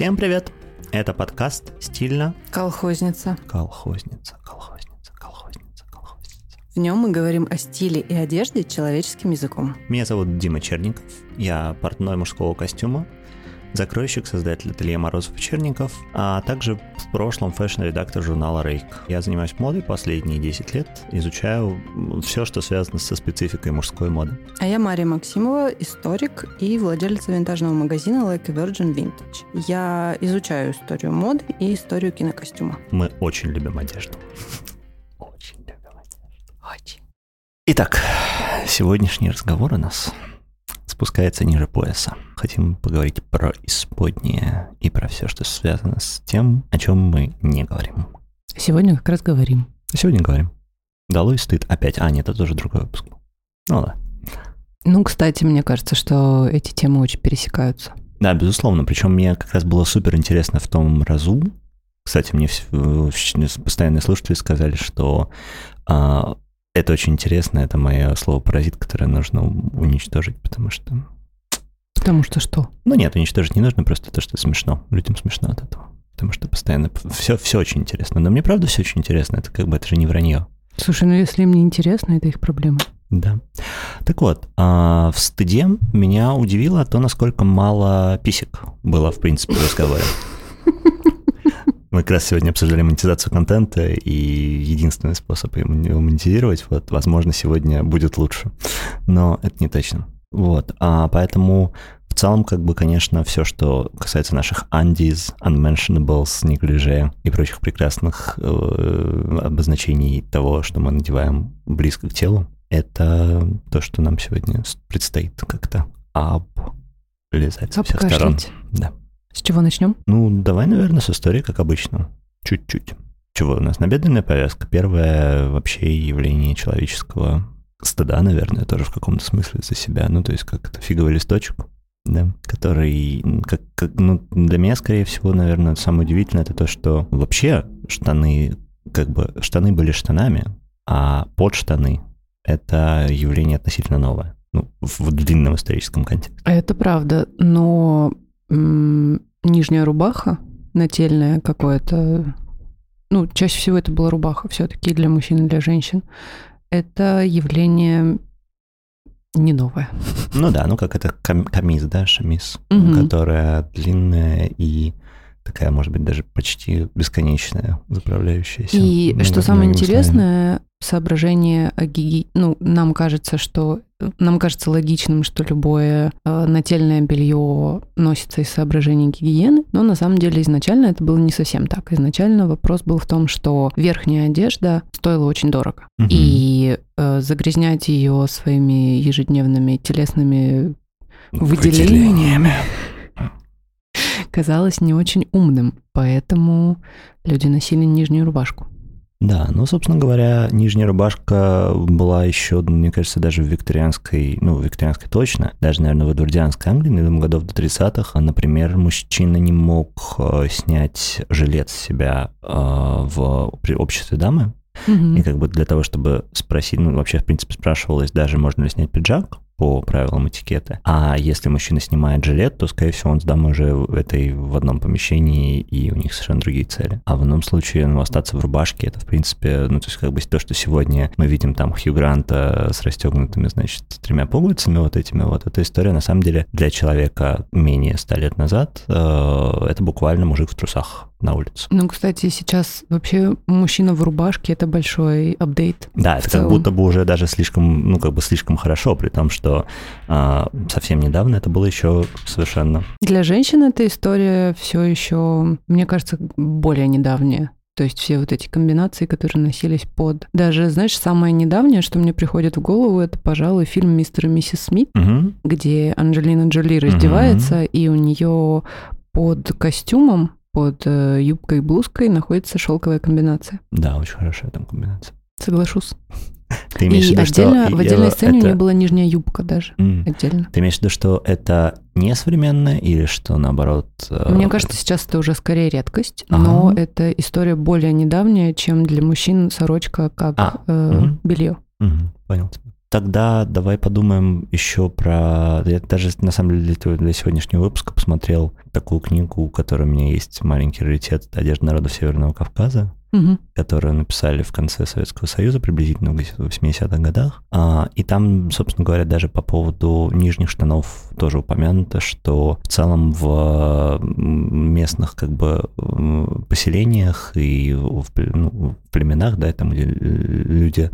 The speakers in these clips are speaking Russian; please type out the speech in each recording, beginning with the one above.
Всем привет! Это подкаст «Стильно». Колхозница. Колхозница, колхозница, колхозница, колхозница. В нем мы говорим о стиле и одежде человеческим языком. Меня зовут Дима Черников. Я портной мужского костюма, закройщик, создатель ателье Морозов и Черников, а также в прошлом fashion-редактор журнала Rake. Я занимаюсь модой последние 10 лет, изучаю все, что связано со спецификой мужской моды. А я Мария Максимова, историк и владелица винтажного магазина Like a Virgin Vintage. Я изучаю историю моды и историю кинокостюма. Мы очень любим одежду. Очень любим одежду. Очень. Итак, сегодняшний разговор у нас спускается ниже пояса. Хотим поговорить про исподнее и про все, что связано с тем, о чем мы не говорим. Сегодня как раз говорим. Сегодня говорим. Долой стыд опять. А, нет, это тоже другой выпуск. Ну да. Ну, кстати, мне кажется, что эти темы очень пересекаются. Да, безусловно. Причем мне как раз было супер интересно в том разу. Кстати, мне э, постоянные слушатели сказали, что а, это очень интересно, это мое слово паразит, которое нужно уничтожить, потому что... Потому что что? Ну нет, уничтожить не нужно, просто то, что смешно. Людям смешно от этого. Потому что постоянно все, все очень интересно. Но мне правда все очень интересно. Это как бы это же не вранье. Слушай, ну если им не интересно, это их проблема. Да. Так вот, а, в стыде меня удивило то, насколько мало писек было, в принципе, в разговоре. Мы как раз сегодня обсуждали монетизацию контента, и единственный способ его монетизировать, вот, возможно, сегодня будет лучше. Но это не точно. Вот, а поэтому в целом, как бы, конечно, все, что касается наших undies, unmentionables, неглиже и прочих прекрасных э, обозначений того, что мы надеваем близко к телу, это то, что нам сегодня предстоит как-то облизать со всех сторон. Да. С чего начнем? Ну, давай, наверное, с истории, как обычно. Чуть-чуть. Чего у нас? Набедренная повязка. Первое вообще явление человеческого стыда, наверное, тоже в каком-то смысле за себя. Ну, то есть как это фиговый листочек, да, который, как, как, ну, для меня, скорее всего, наверное, самое удивительное, это то, что вообще штаны, как бы, штаны были штанами, а под штаны — это явление относительно новое. Ну, в, длинном историческом контексте. Это правда, но нижняя рубаха, нательная какое-то, ну, чаще всего это была рубаха все-таки для мужчин и для женщин, это явление не новое. Ну да, ну как это кам- камиз, да, шамиз, угу. которая длинная и такая, может быть, даже почти бесконечная, заправляющаяся. И что самое интересное, соображение о гигиене, ну, нам кажется, что нам кажется логичным, что любое э, нательное белье носится из соображений гигиены, но на самом деле изначально это было не совсем так. Изначально вопрос был в том, что верхняя одежда стоила очень дорого. Угу. И э, загрязнять ее своими ежедневными телесными выделениями казалось не очень умным, поэтому люди носили нижнюю рубашку. Да, ну, собственно говоря, нижняя рубашка была еще, мне кажется, даже в викторианской, ну, в викторианской точно, даже, наверное, в эдвардианской Англии, наверное, годов до 30-х, а, например, мужчина не мог э, снять жилет с себя э, в при обществе дамы, Mm-hmm. И как бы для того, чтобы спросить, ну, вообще, в принципе, спрашивалось даже, можно ли снять пиджак, по правилам этикета. А если мужчина снимает жилет, то, скорее всего, он с дамой уже в этой в одном помещении, и у них совершенно другие цели. А в ином случае, ну, остаться в рубашке, это, в принципе, ну, то есть, как бы то, что сегодня мы видим там Хью Гранта с расстегнутыми, значит, тремя пуговицами вот этими вот, эта история, на самом деле, для человека менее ста лет назад, э, это буквально мужик в трусах на улицу. Ну, кстати, сейчас вообще мужчина в рубашке это большой апдейт. Да, это как будто бы уже даже слишком, ну, как бы слишком хорошо, при том, что а, совсем недавно это было еще совершенно. Для женщин эта история все еще, мне кажется, более недавняя. То есть все вот эти комбинации, которые носились под... Даже, знаешь, самое недавнее, что мне приходит в голову, это, пожалуй, фильм «Мистер и миссис Смит», угу. где Анджелина Джоли раздевается, угу. и у нее под костюмом под э, юбкой и блузкой находится шелковая комбинация. Да, очень хорошая там комбинация. Соглашусь. Ты имеешь и в виду, отдельно, что в отдельной это... сцене у нее была нижняя юбка даже, mm. отдельно. Ты имеешь в виду, что это не современное или что наоборот? Э, Мне кажется, сейчас это уже скорее редкость, ага. но это история более недавняя, чем для мужчин сорочка как а. э, угу. белье. Угу. Понял тебя. Тогда давай подумаем еще про... Я даже, на самом деле, для сегодняшнего выпуска посмотрел такую книгу, у которой у меня есть маленький раритет «Одежда народов Северного Кавказа» угу. Которую написали в конце Советского Союза, приблизительно в 80-х годах. А, и там, собственно говоря, даже по поводу нижних штанов тоже упомянуто, что в целом в местных как бы поселениях и в, ну, в племенах, да, там, где люди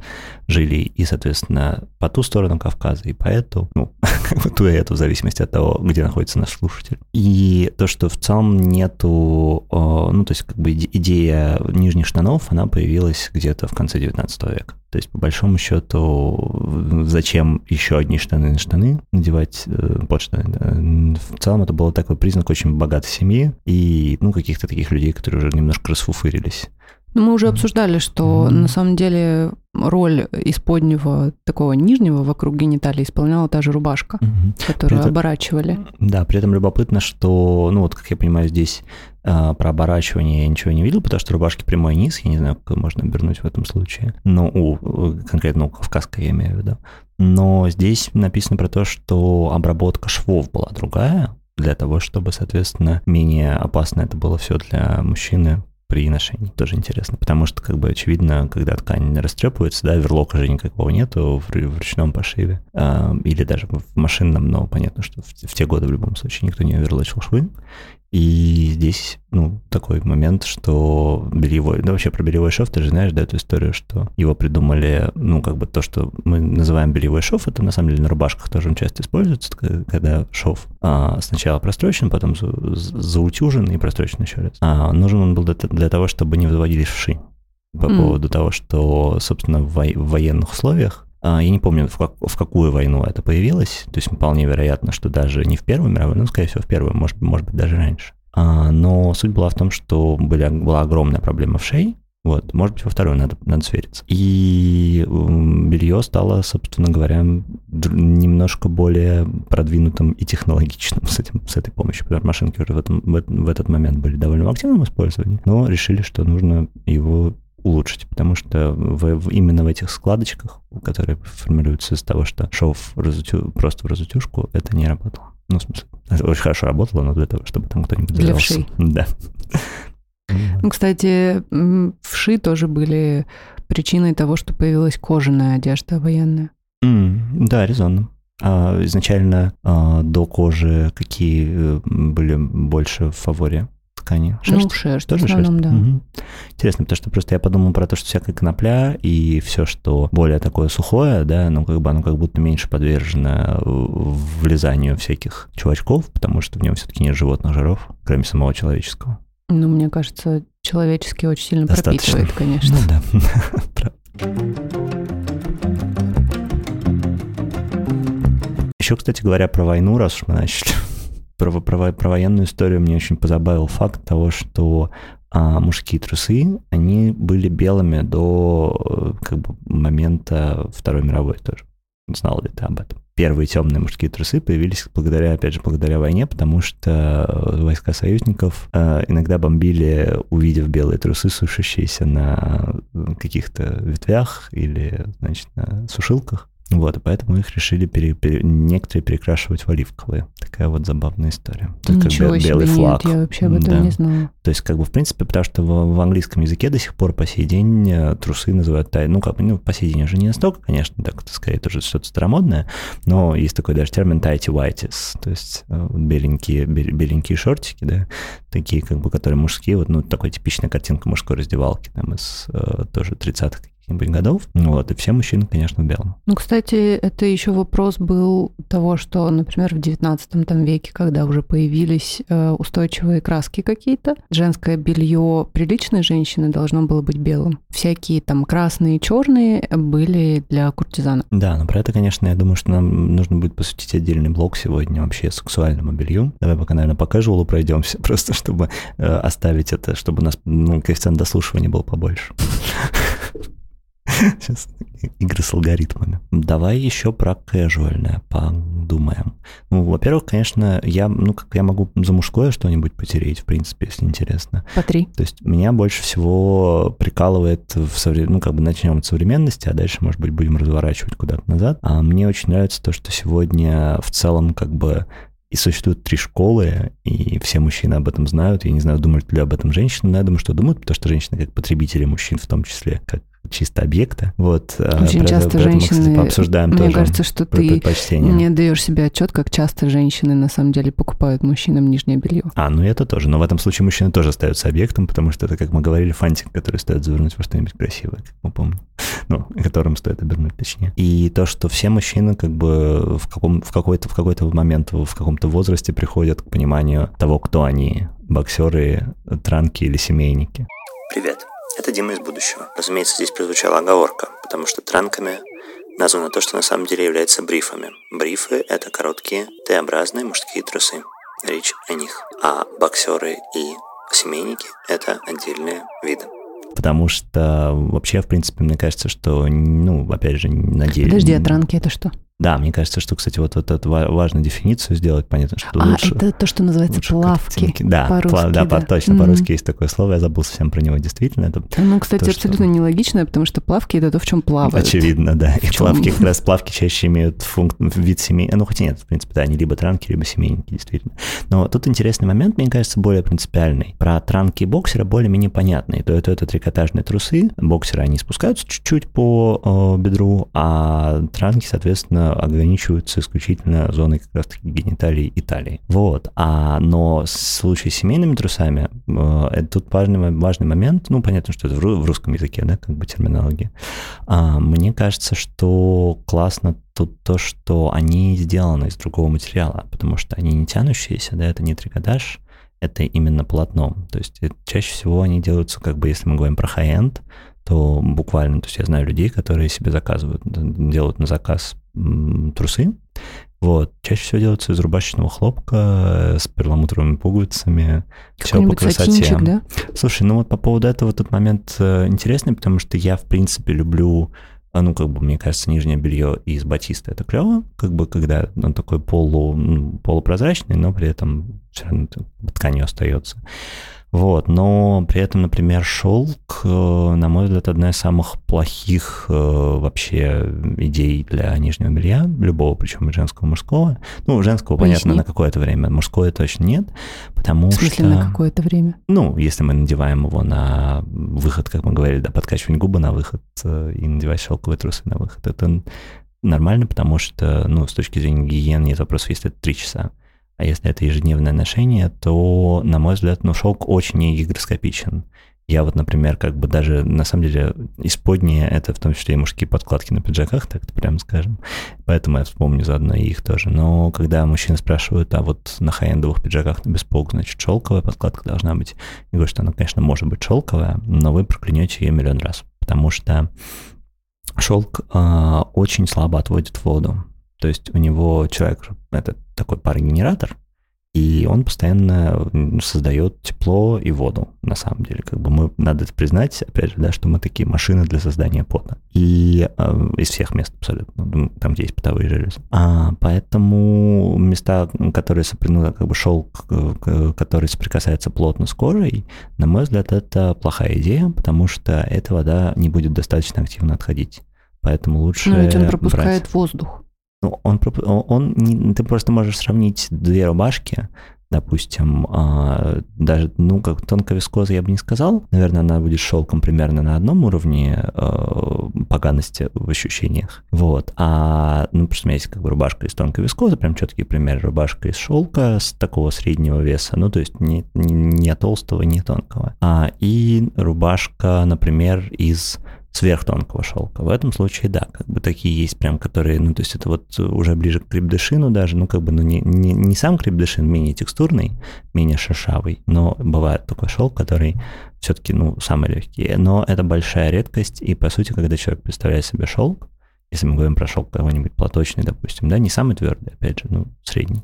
жили и, соответственно, по ту сторону Кавказа, и по эту, ну, ту и эту, в зависимости от того, где находится наш слушатель. И то, что в целом нету, ну, то есть как бы идея нижних штанов, она появилась где-то в конце 19 века. То есть, по большому счету, зачем еще одни штаны на штаны надевать э, под штаны? Да? В целом это был такой признак очень богатой семьи и, ну, каких-то таких людей, которые уже немножко расфуфырились. Ну, мы уже обсуждали, что на самом деле роль исподнего такого нижнего вокруг гениталии исполняла та же рубашка, mm-hmm. которую этом, оборачивали. Да, при этом любопытно, что, ну вот, как я понимаю, здесь а, про оборачивание я ничего не видел, потому что рубашки прямой низ, я не знаю, как можно обернуть в этом случае. Ну, у, конкретно у кавказской я имею в виду. Но здесь написано про то, что обработка швов была другая, для того, чтобы, соответственно, менее опасно это было все для мужчины при ношении. Тоже интересно, потому что, как бы, очевидно, когда ткань растрепывается, да, верлока же никакого нету в, в ручном пошиве, э, или даже в машинном, но понятно, что в, в те годы в любом случае никто не верлочил швы, и здесь, ну, такой момент, что бельевой, да вообще про бельевой шов, ты же знаешь, да, эту историю, что его придумали, ну, как бы то, что мы называем бельевой шов, это на самом деле на рубашках тоже часто используется, когда шов а, сначала прострочен, потом за, заутюжен и прострочен еще раз. А, нужен он был для, для того, чтобы не выводились вши по mm. поводу того, что, собственно, в, военных условиях я не помню, в, как, в какую войну это появилось. То есть вполне вероятно, что даже не в Первую мировую, но, скорее всего, в Первую, может, может быть, даже раньше. А, но суть была в том, что были, была огромная проблема в шее, вот, может быть, во вторую надо, надо свериться. И белье стало, собственно говоря, немножко более продвинутым и технологичным с, этим, с этой помощью, потому машинки уже в, этом, в, в этот момент были довольно в активном использовании, но решили, что нужно его улучшить, потому что в, в, именно в этих складочках, которые формируются из того, что шов разутю, просто в разутюшку, это не работало. Ну, в смысле, это очень хорошо работало, но для того, чтобы там кто-нибудь Для вшей. Да. Ну, кстати, вши тоже были причиной того, что появилась кожаная одежда военная. Mm, да, резонно. А изначально а, до кожи какие э, были больше в фаворе? Ткани? Шерсть? Ну, шерсть, Тоже в основном, шерсть? да. Угу. Интересно, потому что просто я подумал про то, что всякая конопля и все, что более такое сухое, да, ну, как бы оно как будто меньше подвержено влезанию всяких чувачков, потому что в нем все-таки нет животных жиров, кроме самого человеческого. Ну, мне кажется, человеческий очень сильно Достаточно. пропитывает, конечно. Ну да, Еще, кстати говоря, про войну, раз уж мы начали про, про, про военную историю мне очень позабавил факт того, что а, мужские трусы, они были белыми до э, как бы, момента Второй мировой тоже. Знал ли ты об этом? Первые темные мужские трусы появились благодаря, опять же, благодаря войне, потому что войска союзников э, иногда бомбили, увидев белые трусы, сушащиеся на каких-то ветвях или, значит, на сушилках. Вот, поэтому их решили пере, пере, некоторые перекрашивать в оливковые. Такая вот забавная история. Ничего как себе, белый флаг. Нет, я вообще об этом да. не знала. То есть, как бы, в принципе, потому что в, в английском языке до сих пор по сей день э, трусы называют тай. Ну, как ну, по сей день уже не настолько, конечно, так, скорее, тоже что-то старомодное, но есть такой даже термин tighty whities, то есть э, беленькие, беленькие шортики, да, такие, как бы, которые мужские, вот, ну, такой типичная картинка мужской раздевалки, там, из э, тоже 30-х каких-нибудь годов. Вот, и все мужчины, конечно, в белом. Ну, кстати, это еще вопрос был того, что, например, в 19 там, веке, когда уже появились э, устойчивые краски какие-то, женское белье приличной женщины должно было быть белым. Всякие там красные и черные были для куртизанок. Да, но про это, конечно, я думаю, что нам нужно будет посвятить отдельный блок сегодня вообще сексуальному белью. Давай пока, наверное, по casual пройдемся, просто чтобы э, оставить это, чтобы у нас ну, коэффициент дослушивания был побольше. Сейчас игры с алгоритмами. Давай еще про кэжуальное подумаем. Ну, во-первых, конечно, я, ну, как я могу за мужское что-нибудь потереть, в принципе, если интересно. По три. То есть меня больше всего прикалывает в совре... ну, как бы начнем от современности, а дальше, может быть, будем разворачивать куда-то назад. А мне очень нравится то, что сегодня в целом как бы и существует три школы, и все мужчины об этом знают. Я не знаю, думают ли об этом женщины, но я думаю, что думают, потому что женщины как потребители мужчин в том числе, как чисто объекта. Вот, а, Очень про, часто женщины... Мы, кстати, пообсуждаем Мне тоже кажется, что ты не даешь себе отчет, как часто женщины на самом деле покупают мужчинам нижнее белье. А, ну это тоже. Но в этом случае мужчины тоже остаются объектом, потому что это, как мы говорили, фантик, который стоит завернуть во что-нибудь красивое, как мы помним. Ну, которым стоит обернуть точнее. И то, что все мужчины как бы в, каком, в какой-то в какой-то момент, в каком-то возрасте приходят к пониманию того, кто они, боксеры, транки или семейники. Привет. Это Дима из будущего. Разумеется, здесь прозвучала оговорка, потому что транками названо то, что на самом деле является брифами. Брифы – это короткие Т-образные мужские трусы. Речь о них. А боксеры и семейники – это отдельные виды. Потому что вообще, в принципе, мне кажется, что, ну, опять же, на деле... Подожди, а транки это что? Да, мне кажется, что, кстати, вот, вот эту важную дефиницию сделать, понятно, что а, лучше... это то, что называется плавки. Да, по плав, да, да, точно, mm-hmm. по-русски есть такое слово, я забыл совсем про него, действительно. Это ну, кстати, то, абсолютно что... нелогично, потому что плавки — это то, в чем плавают. Очевидно, да. И чем? плавки, как раз плавки чаще имеют функ... вид семей... Ну, хотя нет, в принципе, да, они либо транки, либо семейники, действительно. Но тут интересный момент, мне кажется, более принципиальный. Про транки и боксера более-менее понятный. То это, это трикотажные трусы, боксеры, они спускаются чуть-чуть по э, бедру, а транки, соответственно, ограничивают являются исключительно зоной как раз-таки гениталии и талии. Вот. А, но в случае с семейными трусами, э, это тут важный, важный момент, ну, понятно, что это в, в русском языке, да, как бы терминология. А, мне кажется, что классно тут то, что они сделаны из другого материала, потому что они не тянущиеся, да, это не трикотаж, это именно полотно. То есть э, чаще всего они делаются, как бы, если мы говорим про high-end, то буквально, то есть я знаю людей, которые себе заказывают, делают на заказ трусы. Вот. Чаще всего делаются из рубашечного хлопка э, с перламутровыми пуговицами. Все по красоте. Сатинчик, да? Слушай, ну вот по поводу этого тот момент э, интересный, потому что я, в принципе, люблю а, ну, как бы, мне кажется, нижнее белье из батиста это клево, как бы, когда он такой полу, полупрозрачный, но при этом все равно тканью остается. Вот, но при этом, например, шелк, э, на мой взгляд, одна из самых плохих э, вообще идей для нижнего белья, любого, причем и женского, мужского. Ну, женского, Поясни. понятно, на какое-то время, мужское точно нет, потому что... В смысле, что... на какое-то время? Ну, если мы надеваем его на выход, как мы говорили, да, подкачивать губы на выход э, и надевать шелковые трусы на выход, это нормально, потому что, ну, с точки зрения гигиены нет вопросов, если это три часа. А если это ежедневное ношение, то, на мой взгляд, ну, шелк очень негигроскопичен. Я вот, например, как бы даже, на самом деле, исподнее это в том числе и мужские подкладки на пиджаках, так-то прямо скажем. Поэтому я вспомню заодно и их тоже. Но когда мужчины спрашивают, а вот на хай-эндовых пиджаках на бесполк, значит, шелковая подкладка должна быть. Я говорю, что она, конечно, может быть шелковая, но вы проклянете ее миллион раз. Потому что шелк э, очень слабо отводит воду. То есть у него человек, это такой парогенератор, и он постоянно создает тепло и воду, на самом деле. Как бы мы, надо это признать, опять же, да, что мы такие машины для создания пота. И э, из всех мест абсолютно, там, где есть потовые железы. А, поэтому места, которые, ну, как бы шелк, который соприкасается плотно с кожей, на мой взгляд, это плохая идея, потому что эта вода не будет достаточно активно отходить. Поэтому лучше Но ведь он пропускает брать. воздух. Ну, он, он, ты просто можешь сравнить две рубашки, допустим, а, даже, ну, как тонковискоза я бы не сказал, наверное, она будет шелком примерно на одном уровне а, поганости в ощущениях, вот, а, ну, просто у меня есть как бы рубашка из тонкой вискозы, прям четкий пример, рубашка из шелка с такого среднего веса, ну, то есть не, не, не толстого, не тонкого, а, и рубашка, например, из сверхтонкого шелка. В этом случае, да, как бы такие есть прям, которые, ну, то есть это вот уже ближе к крепдышину даже, ну, как бы, ну, не, не, не сам крепдышин, менее текстурный, менее шершавый, но бывает такой шелк, который все-таки, ну, самый легкий. Но это большая редкость, и, по сути, когда человек представляет себе шелк, если мы говорим про шелк какой-нибудь платочный, допустим, да, не самый твердый, опять же, ну, средний,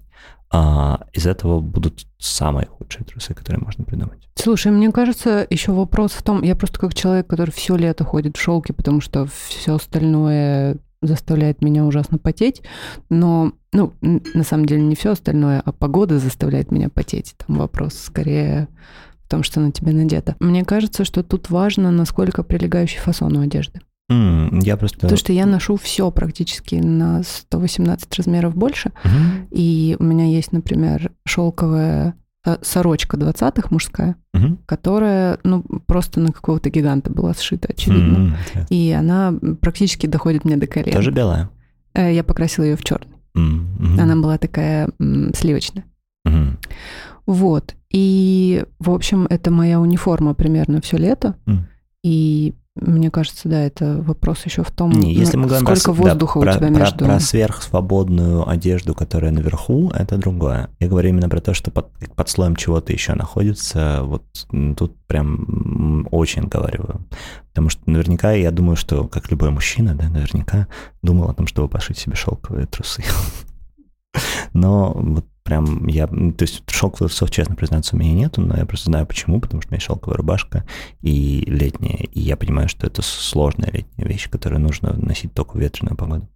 а из этого будут самые худшие трусы, которые можно придумать. Слушай, мне кажется, еще вопрос в том, я просто как человек, который все лето ходит в шелке, потому что все остальное заставляет меня ужасно потеть, но, ну, на самом деле не все остальное, а погода заставляет меня потеть. Там вопрос скорее в том, что на тебе надето. Мне кажется, что тут важно, насколько прилегающий фасон у одежды. Mm, я просто... Потому что я ношу все практически на 118 размеров больше. Mm-hmm. И у меня есть, например, шелковая сорочка 20-х мужская, mm-hmm. которая, ну, просто на какого-то гиганта была сшита, очевидно. Mm-hmm. И она практически доходит мне до колен. Тоже белая? Э, я покрасила ее в черный. Mm-hmm. Она была такая сливочная. Mm-hmm. Вот. И, в общем, это моя униформа примерно все лето. Mm. И мне кажется, да, это вопрос еще в том, Не, если мы говорим сколько про, воздуха да, у тебя про, между... Про, про сверхсвободную одежду, которая наверху, это другое. Я говорю именно про то, что под, под слоем чего-то еще находится. Вот тут прям очень говорю. Потому что наверняка, я думаю, что, как любой мужчина, да, наверняка думал о том, чтобы пошить себе шелковые трусы. Но вот прям я, то есть шелковых трусов, честно признаться, у меня нету, но я просто знаю почему, потому что у меня шелковая рубашка и летняя, и я понимаю, что это сложная летняя вещь, которую нужно носить только в ветреную погоду.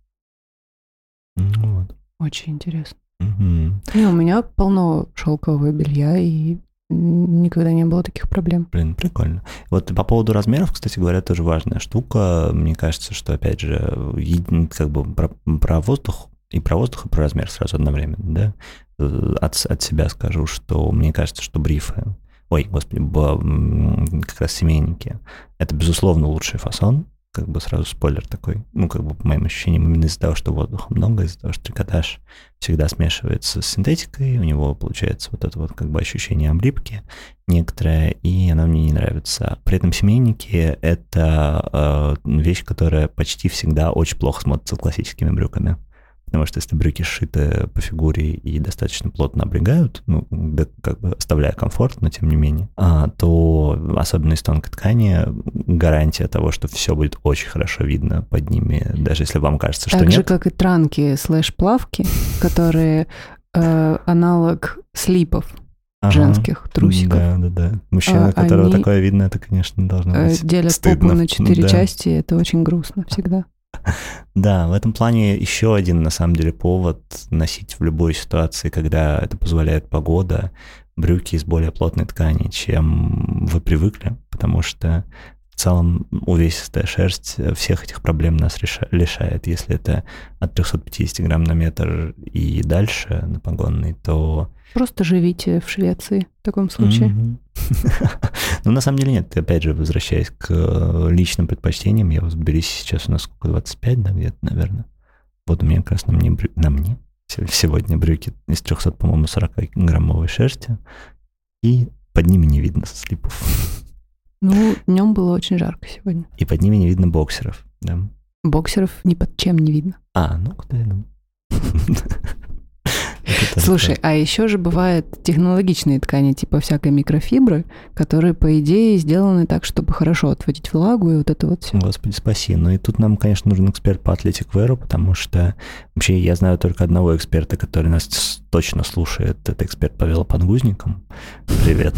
Ну вот. Очень интересно. Угу. Не, у меня полно шелкового белья, и никогда не было таких проблем. Блин, прикольно. Вот по поводу размеров, кстати говоря, тоже важная штука. Мне кажется, что, опять же, как бы про, про воздух и про воздух, и про размер сразу одновременно, да? Э, от, от себя скажу, что мне кажется, что брифы, ой, господи, как раз семейники, это, безусловно, лучший фасон, как бы сразу спойлер такой, ну, как бы по моим ощущениям, именно из-за того, что воздуха много, из-за того, что трикотаж всегда смешивается с синтетикой, у него получается вот это вот как бы ощущение облипки некоторое, и оно мне не нравится. При этом семейники — это э, вещь, которая почти всегда очень плохо смотрится классическими брюками. Потому что если брюки сшиты по фигуре и достаточно плотно облегают, ну, да, как бы оставляя комфорт, но тем не менее, а, то особенно из тонкой ткани гарантия того, что все будет очень хорошо видно под ними, даже если вам кажется, что так нет. Так же, как и транки слэш-плавки, которые э, аналог слипов ага, женских трусиков. Да, да, да. Мужчина, а, которого они такое видно, это, конечно, должно э, быть Делят стыдно. попу на четыре да. части, это очень грустно всегда. Да, в этом плане еще один, на самом деле, повод носить в любой ситуации, когда это позволяет погода, брюки из более плотной ткани, чем вы привыкли, потому что в целом увесистая шерсть всех этих проблем нас реша- лишает. Если это от 350 грамм на метр и дальше на погонный, то Просто живите в Швеции в таком случае. Ну, на самом деле нет. Опять же, возвращаясь к э, личным предпочтениям, я разберись сейчас у нас сколько, 25, да, где-то, наверное. Вот у меня как раз на мне, на мне сегодня брюки из 300, по-моему, 40-граммовой шерсти, и под ними не видно слипов. Ну, днем было очень жарко сегодня. И под ними не видно боксеров, да. Боксеров ни под чем не видно. А, ну, куда я думаю. Слушай, а еще же бывают технологичные ткани, типа всякой микрофибры, которые, по идее, сделаны так, чтобы хорошо отводить влагу и вот это вот все. Господи, спаси. Ну и тут нам, конечно, нужен эксперт по Athletic Wear, потому что вообще я знаю только одного эксперта, который нас точно слушает. Это эксперт по велоподгузникам. Привет.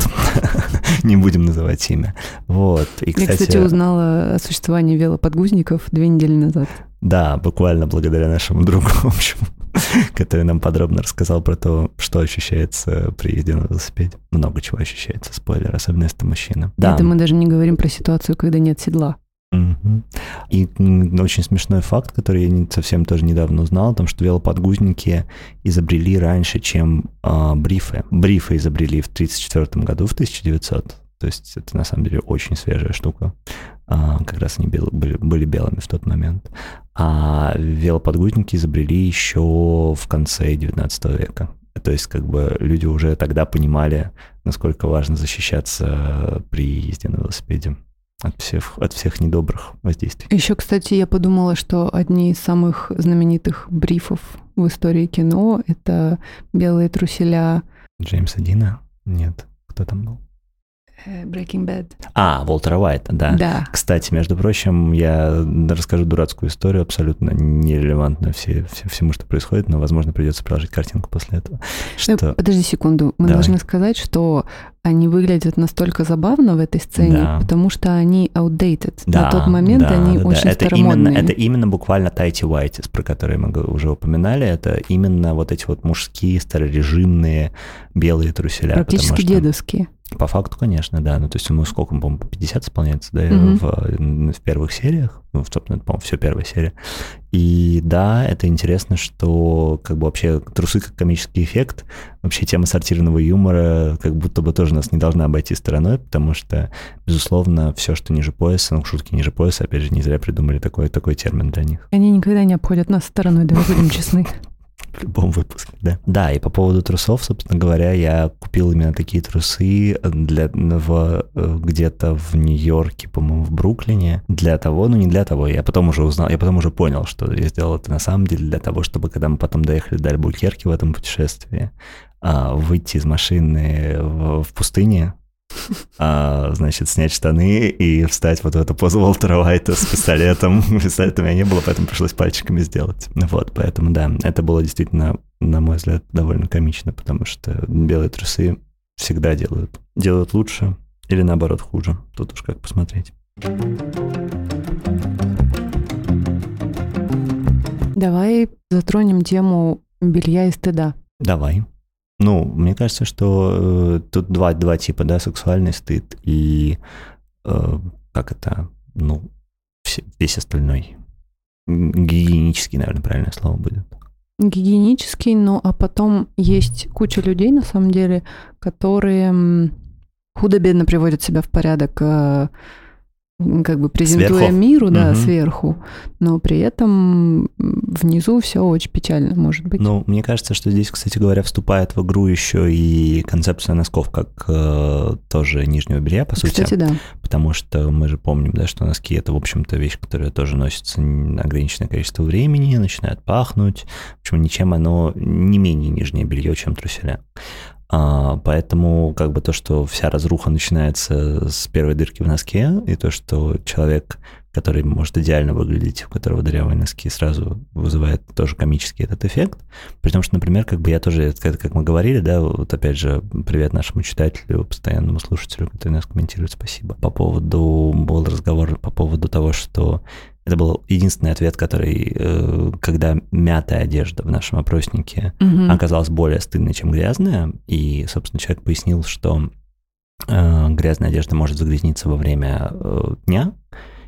Не будем называть имя. Вот. И, кстати, я, кстати, узнала о существовании велоподгузников две недели назад. Да, буквально благодаря нашему другу, в общем. который нам подробно рассказал про то, что ощущается при езде на велосипеде. Много чего ощущается, спойлер, особенно если ты мужчина. Да. Это мы даже не говорим про ситуацию, когда нет седла. Угу. И очень смешной факт, который я совсем тоже недавно узнал, о том, что велоподгузники изобрели раньше, чем э, брифы. Брифы изобрели в 1934 году, в 1900. То есть это на самом деле очень свежая штука. А, как раз они были, были белыми в тот момент. А велоподгузники изобрели еще в конце 19 века. То есть как бы люди уже тогда понимали, насколько важно защищаться при езде на велосипеде от всех, от всех недобрых воздействий. Еще, кстати, я подумала, что одни из самых знаменитых брифов в истории кино — это «Белые труселя». Джеймса Дина? Нет. Кто там был? Э, Breaking Bad. А, Волтера Уайта, да. Да. Кстати, между прочим, я расскажу дурацкую историю, абсолютно нерелевантную все, все, всему, что происходит, но, возможно, придется приложить картинку после этого. Что... Подожди секунду. Мы Давай. должны сказать, что они выглядят настолько забавно в этой сцене, да. потому что они outdated. Да, На тот момент да, они да, очень да. Это старомодные. Именно, это именно буквально Тайти Уайтис, про которые мы уже упоминали. Это именно вот эти вот мужские, старорежимные белые труселя. Практически что... дедовские. По факту, конечно, да. Ну, то есть ему сколько, по-моему, 50 исполняется, да, mm-hmm. в, в первых сериях. Ну, собственно, это, по-моему, все первая серия. И да, это интересно, что как бы вообще трусы как комический эффект, вообще тема сортированного юмора как будто бы тоже нас не должна обойти стороной, потому что, безусловно, все, что ниже пояса, ну, шутки ниже пояса, опять же, не зря придумали такой, такой термин для них. Они никогда не обходят нас стороной, давай будем честны в любом выпуске, да. Да, и по поводу трусов, собственно говоря, я купил именно такие трусы для, в, где-то в Нью-Йорке, по-моему, в Бруклине, для того, ну не для того, я потом уже узнал, я потом уже понял, что я сделал это на самом деле для того, чтобы, когда мы потом доехали до Альбукерки в этом путешествии, а, выйти из машины в, в пустыне, а, значит, снять штаны и встать вот в эту позу Уолтера Уайта с пистолетом. Пистолета у меня не было, поэтому пришлось пальчиками сделать. Вот, поэтому, да, это было действительно, на мой взгляд, довольно комично, потому что белые трусы всегда делают. Делают лучше или, наоборот, хуже. Тут уж как посмотреть. Давай затронем тему белья и стыда. Давай. Ну, мне кажется, что э, тут два, два типа, да, сексуальный стыд и э, как это, ну, все, весь остальной. Гигиенический, наверное, правильное слово будет. Гигиенический, ну а потом есть куча людей, на самом деле, которые худо-бедно приводят себя в порядок э, как бы презентуя сверху. миру, да, угу. сверху, но при этом внизу все очень печально, может быть. Ну, мне кажется, что здесь, кстати говоря, вступает в игру еще и концепция носков как э, тоже нижнего белья, по сути. Кстати, да. Потому что мы же помним, да, что носки это, в общем-то, вещь, которая тоже носится ограниченное количество времени, начинает пахнуть. В общем, ничем оно не менее нижнее белье, чем труселя. А, поэтому как бы то, что вся разруха начинается с первой дырки в носке, и то, что человек, который может идеально выглядеть, у которого дырявые носки, сразу вызывает тоже комический этот эффект. При том, что, например, как бы я тоже, как, мы говорили, да, вот опять же, привет нашему читателю, постоянному слушателю, который нас комментирует, спасибо. По поводу, был разговор по поводу того, что это был единственный ответ, который, э, когда мятая одежда в нашем опроснике угу. оказалась более стыдной, чем грязная. И, собственно, человек пояснил, что э, грязная одежда может загрязниться во время э, дня,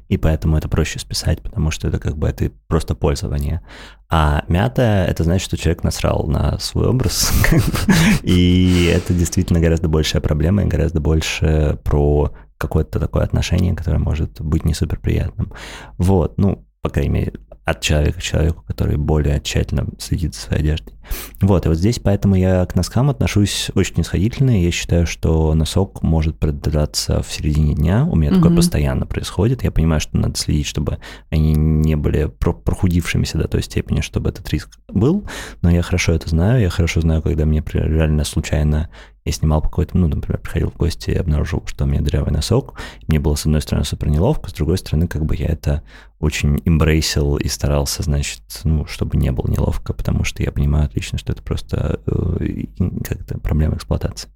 и поэтому это проще списать, потому что это как бы это просто пользование. А мятая — это значит, что человек насрал на свой образ, и это действительно гораздо большая проблема и гораздо больше про какое-то такое отношение, которое может быть не супер приятным. Вот, ну, по крайней мере, от человека к человеку, который более тщательно следит за своей одеждой. Вот, и вот здесь поэтому я к носкам отношусь очень снисходительно. Я считаю, что носок может продраться в середине дня. У меня mm-hmm. такое постоянно происходит. Я понимаю, что надо следить, чтобы они не были прохудившимися до той степени, чтобы этот риск был. Но я хорошо это знаю. Я хорошо знаю, когда мне реально случайно я снимал какой-то, ну, например, приходил в гости и обнаружил, что у меня дырявый носок. Мне было, с одной стороны, супер неловко, с другой стороны, как бы я это очень имбрейсил и старался, значит, ну, чтобы не было неловко, потому что я понимаю отлично, что это просто э, как-то проблема эксплуатации.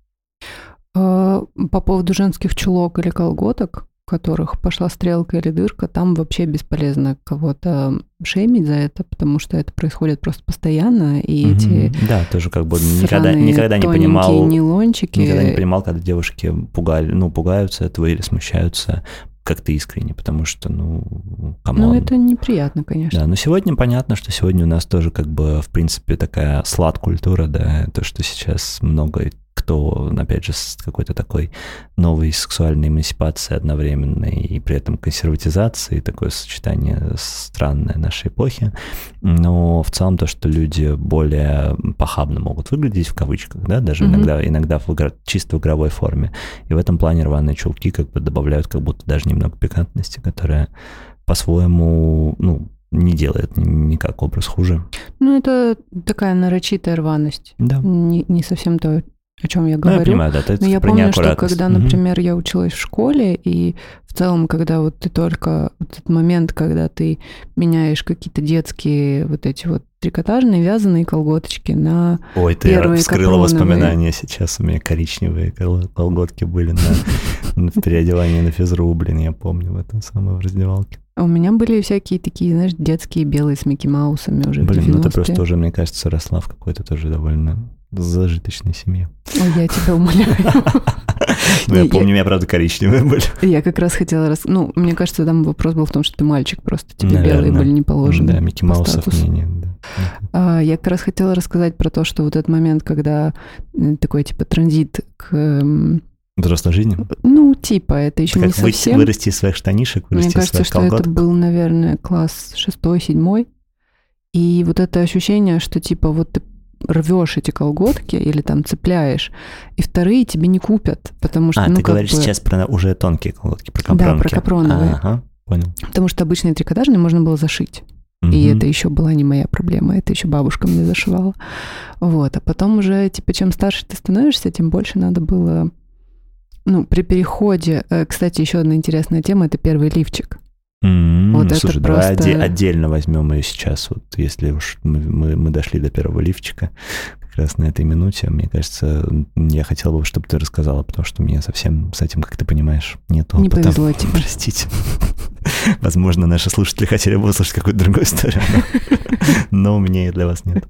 А, по поводу женских чулок или колготок, которых пошла стрелка или дырка, там вообще бесполезно кого-то шеймить за это, потому что это происходит просто постоянно, и угу. эти да, тоже как бы никогда никогда не понимал нейлончики. никогда не понимал, когда девушки пугали, ну пугаются этого или смущаются как-то искренне, потому что, ну, come on. Ну, это неприятно, конечно. Да, но сегодня понятно, что сегодня у нас тоже как бы, в принципе, такая slut-культура, да, то, что сейчас много кто, опять же, с какой-то такой новой сексуальной эмансипацией одновременной и при этом консерватизацией, такое сочетание странное нашей эпохи. Но в целом то, что люди более похабно могут выглядеть, в кавычках, да, даже mm-hmm. иногда, иногда в игр, чисто в игровой форме. И в этом плане рваные чулки как бы добавляют как будто даже немного пикантности, которая по-своему, ну, не делает никак образ хуже. Ну, это такая нарочитая рваность. Да. Не, не совсем то, о чем я говорю. Ну, я понимаю, да, это Но я помню, что когда, например, я училась в школе, и в целом, когда вот ты только вот этот момент, когда ты меняешь какие-то детские вот эти вот трикотажные вязаные колготочки на Ой, ты первые вскрыла воспоминания сейчас. У меня коричневые колготки были на, переодевании на физру, блин, я помню в этом самом раздевалке. А у меня были всякие такие, знаешь, детские белые с Микки Маусами уже Блин, ну ты просто уже, мне кажется, росла в какой-то тоже довольно зажиточной семье. Ой, я тебя умоляю. Ну, я помню, у меня, правда, коричневые были. Я как раз хотела... раз, Ну, мне кажется, там вопрос был в том, что ты мальчик просто, тебе белые были не положены. Да, Микки Маусов мне нет. Я как раз хотела рассказать про то, что вот этот момент, когда такой, типа, транзит к Взрослой жизни? Ну, типа, это еще не совсем... вырасти из своих штанишек, вырасти Мне кажется, из своих что это был, наверное, класс шестой, седьмой. И вот это ощущение, что, типа, вот ты рвешь эти колготки или там цепляешь, и вторые тебе не купят, потому что... А, ну, ты говоришь бы... сейчас про уже тонкие колготки, про капронки. Да, про капроновые. Ага, понял. Потому что обычные трикотажные можно было зашить. И это еще была не моя проблема, это еще бабушка мне зашивала. Вот, а потом уже, типа, чем старше ты становишься, тем больше надо было... Ну, при переходе... Э, кстати, еще одна интересная тема — это первый лифчик. Mm-hmm. Вот Слушай, это давай просто... отдельно возьмем ее сейчас, вот если уж мы, мы, мы дошли до первого лифчика, как раз на этой минуте, мне кажется, я хотел бы, чтобы ты рассказала, потому что мне совсем с этим, как ты понимаешь, нет опыта. Не повезло тебе. Простите. Возможно, наши слушатели хотели бы услышать какую-то другую историю, но у меня и для вас нет.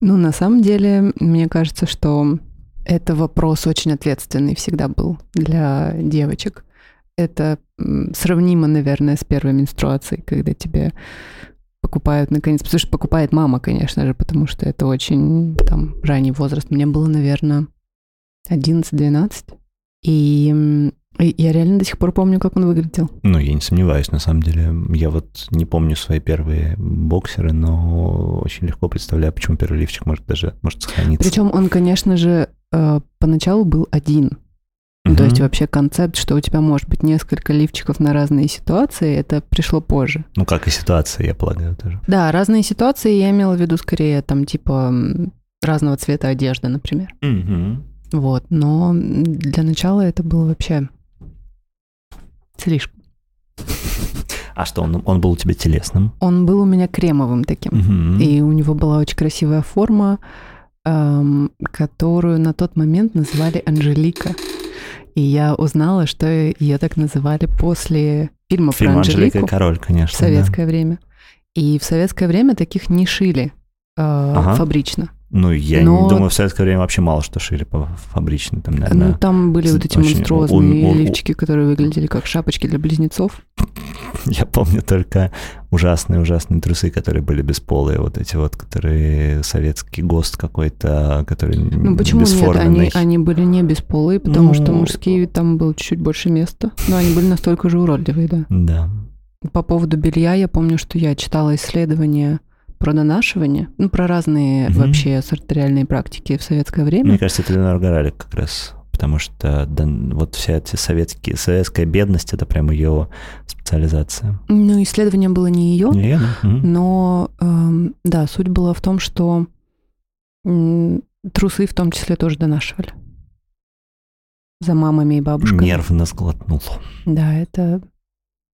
Ну, на самом деле, мне кажется, что это вопрос очень ответственный всегда был для девочек. Это сравнимо, наверное, с первой менструацией, когда тебе покупают наконец, потому что покупает мама, конечно же, потому что это очень там ранний возраст. Мне было, наверное, 11-12. И я реально до сих пор помню, как он выглядел. Ну, я не сомневаюсь, на самом деле. Я вот не помню свои первые боксеры, но очень легко представляю, почему первый лифчик может даже может сохраниться. Причем он, конечно же, э, поначалу был один. Угу. То есть вообще концепт, что у тебя может быть несколько лифчиков на разные ситуации, это пришло позже. Ну, как и ситуация, я полагаю, тоже. Да, разные ситуации я имела в виду скорее там типа разного цвета одежды, например. Угу. Вот, но для начала это было вообще слишком. А что, он, он был у тебя телесным? Он был у меня кремовым таким. Угу. И у него была очень красивая форма, эм, которую на тот момент называли Анжелика. И я узнала, что ее так называли после фильма Фильм про Анжелику. Анжелика и король, конечно. В советское да. время. И в советское время таких не шили э, ага. фабрично. Ну, я Но... думаю, в советское время вообще мало что шили по фабричным. Там, наверное, ну, там были вот эти очень... монструозные он, он, лифчики, которые выглядели как шапочки для близнецов. Я помню только ужасные-ужасные трусы, которые были бесполые, вот эти вот, которые советский ГОСТ какой-то, который Ну почему нет? Они, они были не бесполые, потому ну... что мужские там было чуть-чуть больше места. Но они были настолько же уродливые, да. Да. По поводу белья я помню, что я читала исследования про донашивание, ну, про разные угу. вообще сарториальные практики в советское время. Мне кажется, это Ленар Горалик как раз, потому что да, вот вся эта советские, советская бедность, это прям ее специализация. Ну, исследование было не ее, не ее да. но эм, да, суть была в том, что м, трусы в том числе тоже донашивали. За мамами и бабушками. Нервно сглотнул. Да, это...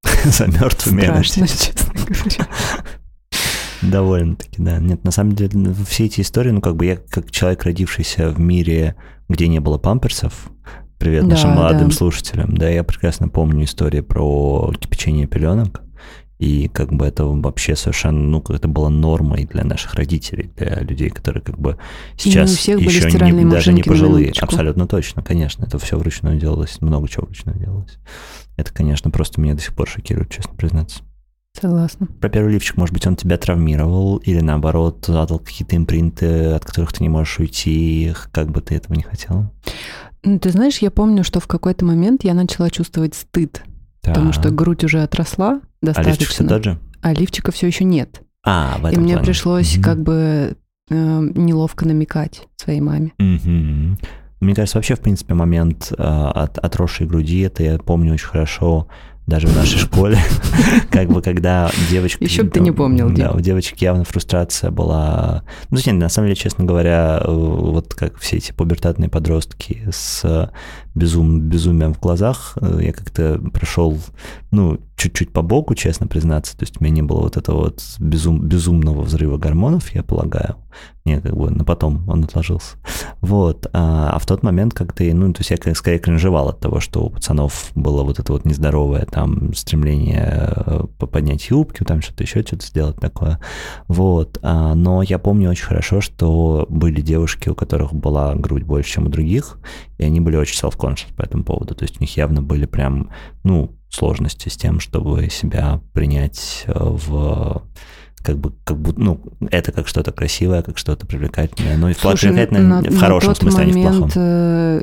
За мертвыми, честно говоря. Довольно-таки, да. Нет, на самом деле, ну, все эти истории, ну, как бы я, как человек, родившийся в мире, где не было памперсов, привет да, нашим молодым да. слушателям, да, я прекрасно помню историю про кипячение пеленок, и как бы это вообще совершенно, ну, это было нормой для наших родителей, для людей, которые как бы сейчас еще не, даже не пожилые. Абсолютно точно, конечно. Это все вручную делалось, много чего вручную делалось. Это, конечно, просто меня до сих пор шокирует, честно признаться. Согласна. Про первый лифчик, может быть, он тебя травмировал или наоборот задал какие-то импринты, от которых ты не можешь уйти, как бы ты этого не хотела? Ты знаешь, я помню, что в какой-то момент я начала чувствовать стыд, да. потому что грудь уже отросла достаточно. А лифчик все тот же? А лифчика все еще нет. А, в этом И мне плане. пришлось угу. как бы э, неловко намекать своей маме. Угу. Мне кажется, вообще, в принципе, момент э, от отросшей груди, это я помню очень хорошо даже в нашей школе, как бы когда девочка... Еще бы ты не помнил, Да, у девочек явно фрустрация была... Ну, нет, на самом деле, честно говоря, э, вот как все эти пубертатные подростки с безум, безумием в глазах, э, я как-то прошел, ну, чуть-чуть по боку, честно признаться, то есть у меня не было вот этого вот безум, безумного взрыва гормонов, я полагаю, мне как бы на потом он отложился. Вот, а, а в тот момент как-то, ну, то есть я скорее кринжевал от того, что у пацанов было вот это вот нездоровое там стремление э, поднять юбки, там что-то еще, что-то сделать такое. Вот, а, но я помню очень хорошо, что были девушки, у которых была грудь больше, чем у других, и они были очень self-conscious по этому поводу, то есть у них явно были прям, ну, сложности с тем, чтобы себя принять э, в как бы, как будто, ну, это как что-то красивое, как что-то привлекательное. Ну, и Слушай, привлекательное на, в хорошем на тот смысле, момент, а не в плохом. Э,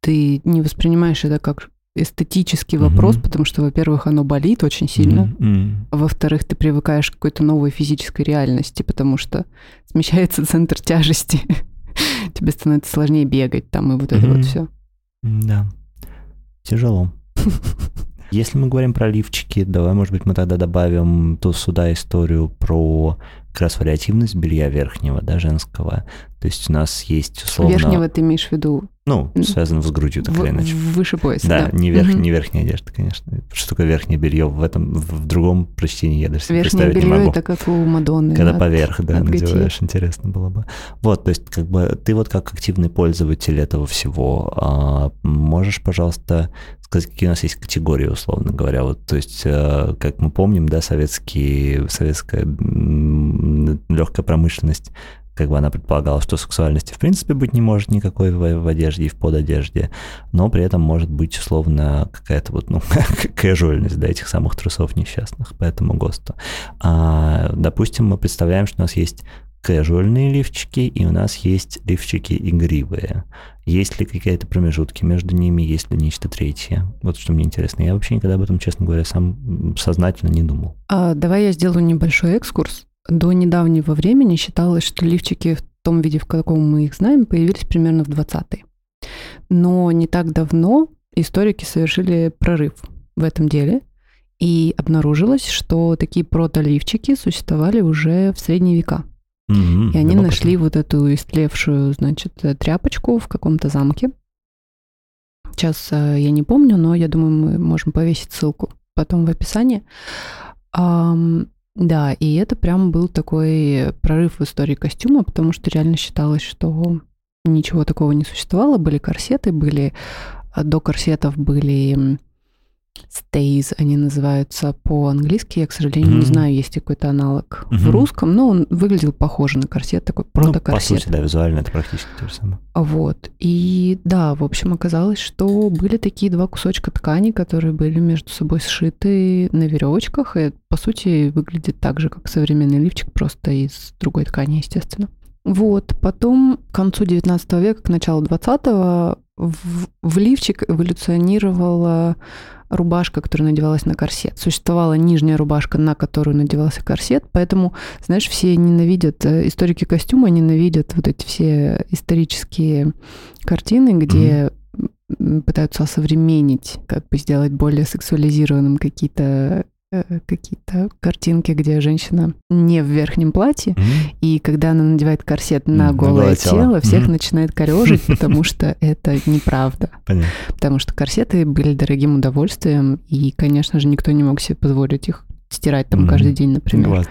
ты не воспринимаешь это как эстетический вопрос, mm-hmm. потому что, во-первых, оно болит очень сильно. Mm-hmm. Во-вторых, ты привыкаешь к какой-то новой физической реальности, потому что смещается центр тяжести. Тебе становится сложнее бегать там и вот это вот все. Да. Тяжело. Если мы говорим про лифчики, давай, может быть, мы тогда добавим ту сюда историю про как раз вариативность белья верхнего, да, женского. То есть у нас есть условно... Верхнего ты имеешь в виду? Ну, связано с грудью, так в, или иначе. Выше пояса, да. Да, не, верх, угу. не верхняя одежда, конечно. Что такое верхнее белье? В этом, в другом прочтении я даже себе представить белье не могу. это как у Мадонны. Когда от, поверх, да, надеваешь, интересно было бы. Вот, то есть как бы ты вот как активный пользователь этого всего, а, можешь, пожалуйста, сказать, какие у нас есть категории, условно говоря. Вот, то есть, э, как мы помним, да, советские, советская легкая промышленность как бы она предполагала, что сексуальности в принципе быть не может никакой в, в одежде и в пододежде, но при этом может быть условно какая-то вот, ну, кэжуальность, да, этих самых трусов несчастных по этому ГОСТу. А, допустим, мы представляем, что у нас есть кэжуальные лифчики, и у нас есть лифчики игривые. Есть ли какие-то промежутки между ними, есть ли нечто третье? Вот что мне интересно. Я вообще никогда об этом, честно говоря, сам сознательно не думал. А, давай я сделаю небольшой экскурс. До недавнего времени считалось, что лифчики в том виде, в каком мы их знаем, появились примерно в 20-е. Но не так давно историки совершили прорыв в этом деле, и обнаружилось, что такие протоливчики существовали уже в средние века. Mm-hmm, и они нашли вот эту истлевшую, значит, тряпочку в каком-то замке. Сейчас э, я не помню, но я думаю, мы можем повесить ссылку потом в описании. Да, и это прям был такой прорыв в истории костюма, потому что реально считалось, что ничего такого не существовало. Были корсеты, были э, до корсетов были Stays они называются по-английски. Я, к сожалению, mm-hmm. не знаю, есть ли какой-то аналог mm-hmm. в русском, но он выглядел похоже на корсет, такой протокорсет. Ну, по сути, да, визуально это практически то же самое. Вот. И да, в общем, оказалось, что были такие два кусочка ткани, которые были между собой сшиты на веревочках, и, по сути, выглядит так же, как современный лифчик, просто из другой ткани, естественно. Вот, потом к концу 19 века, к началу 20-го в, в лифчик эволюционировала рубашка, которая надевалась на корсет. Существовала нижняя рубашка, на которую надевался корсет, поэтому, знаешь, все ненавидят, э, историки костюма ненавидят вот эти все исторические картины, где mm-hmm. пытаются осовременить, как бы сделать более сексуализированным какие-то какие-то картинки, где женщина не в верхнем платье, mm-hmm. и когда она надевает корсет на mm-hmm. голое тело, тело всех mm-hmm. начинает корежить, потому что это неправда. Понятно. Потому что корсеты были дорогим удовольствием, и, конечно же, никто не мог себе позволить их стирать там mm-hmm. каждый день, например.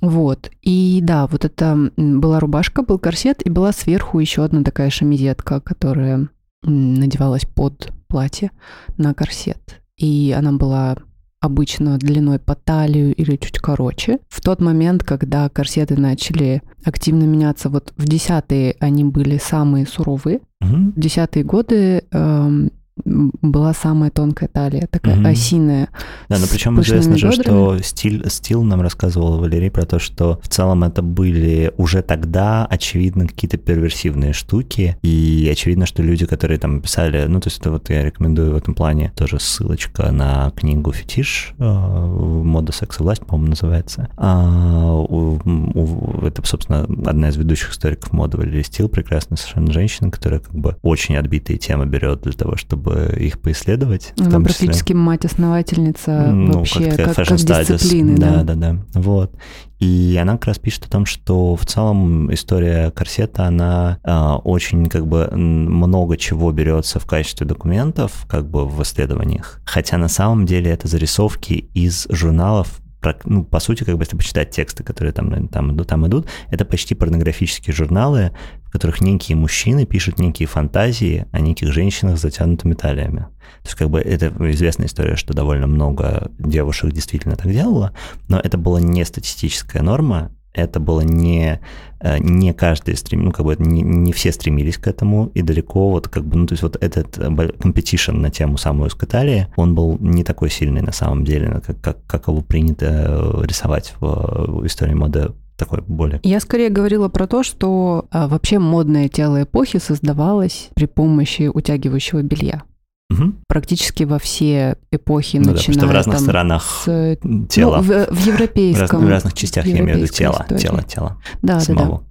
Вот. И да, вот это была рубашка, был корсет, и была сверху еще одна такая шамизетка, которая надевалась под платье на корсет. И она была обычно длиной по талию или чуть короче. В тот момент, когда корсеты начали активно меняться, вот в десятые они были самые суровые. Угу. В десятые годы эм, была самая тонкая талия, такая угу. осиная. Да, но причем известно же, что стиль, стил нам рассказывал Валерий про то, что в целом это были уже тогда, очевидно, какие-то перверсивные штуки, и очевидно, что люди, которые там писали, ну, то есть это вот я рекомендую в этом плане тоже ссылочка на книгу «Фетиш», э, «Мода, секс и власть», по-моему, называется. А, у, у, это, собственно, одна из ведущих историков моды Валерий Стил, прекрасная совершенно женщина, которая как бы очень отбитые темы берет для того, чтобы бы их поисследовать. Она практически мать-основательница ну, вообще, как, как, как дисциплины. Да, да, да, да. Вот. И она как раз пишет о том, что в целом история корсета, она э, очень как бы много чего берется в качестве документов, как бы в исследованиях. Хотя на самом деле это зарисовки из журналов ну, по сути, как бы если почитать тексты, которые там, там, там идут, это почти порнографические журналы, в которых некие мужчины пишут некие фантазии о неких женщинах с затянутыми талиями. То есть как бы это известная история, что довольно много девушек действительно так делало, но это была не статистическая норма, это было не, э, не каждый стрим, ну, как бы не, не все стремились к этому, и далеко вот как бы, ну, то есть вот этот competition на тему самой скаталии, он был не такой сильный на самом деле, как, как, как его принято э, рисовать в, в истории моды такой более. Я скорее говорила про то, что а, вообще модное тело эпохи создавалось при помощи утягивающего белья. Угу. Практически во все эпохи, ну, начиная да, в разных там, сторонах с, тела. Ну, в, в европейском. В, в разных частях, я имею в виду тело, тело, тело. Да, самого. да, да.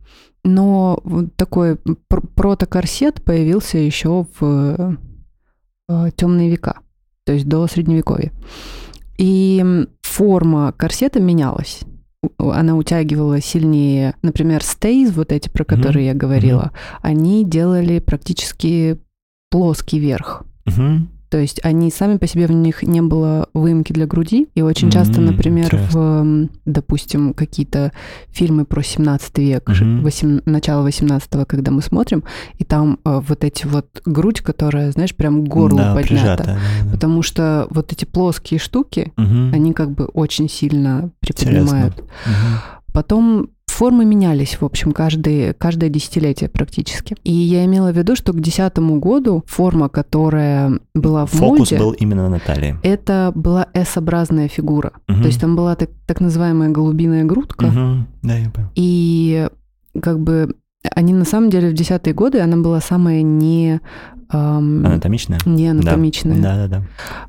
Но такой протокорсет появился еще в э, темные века, то есть до средневековья. И форма корсета менялась она утягивала сильнее. Например, стейз, вот эти, про которые mm-hmm. я говорила, mm-hmm. они делали практически плоский верх. Угу. То есть они сами по себе в них не было выемки для груди. И очень часто, например, в, допустим, какие-то фильмы про 17 век, mm 8, начало 18 когда мы смотрим, и там э, вот эти вот грудь, которая, знаешь, прям горло да, поднята. Да, да. Потому что вот эти плоские штуки, mm они как бы очень сильно приподнимают. mm Потом Формы менялись, в общем, каждые, каждое десятилетие практически. И я имела в виду, что к десятому году форма, которая была в Фокус моде... был именно на талии. Это была S-образная фигура. Угу. То есть там была так, так называемая голубиная грудка. Угу. Да, я понял. И как бы они на самом деле в десятые годы, она была самая не... Эм, анатомичная? Не анатомичная. Да, да, да. да.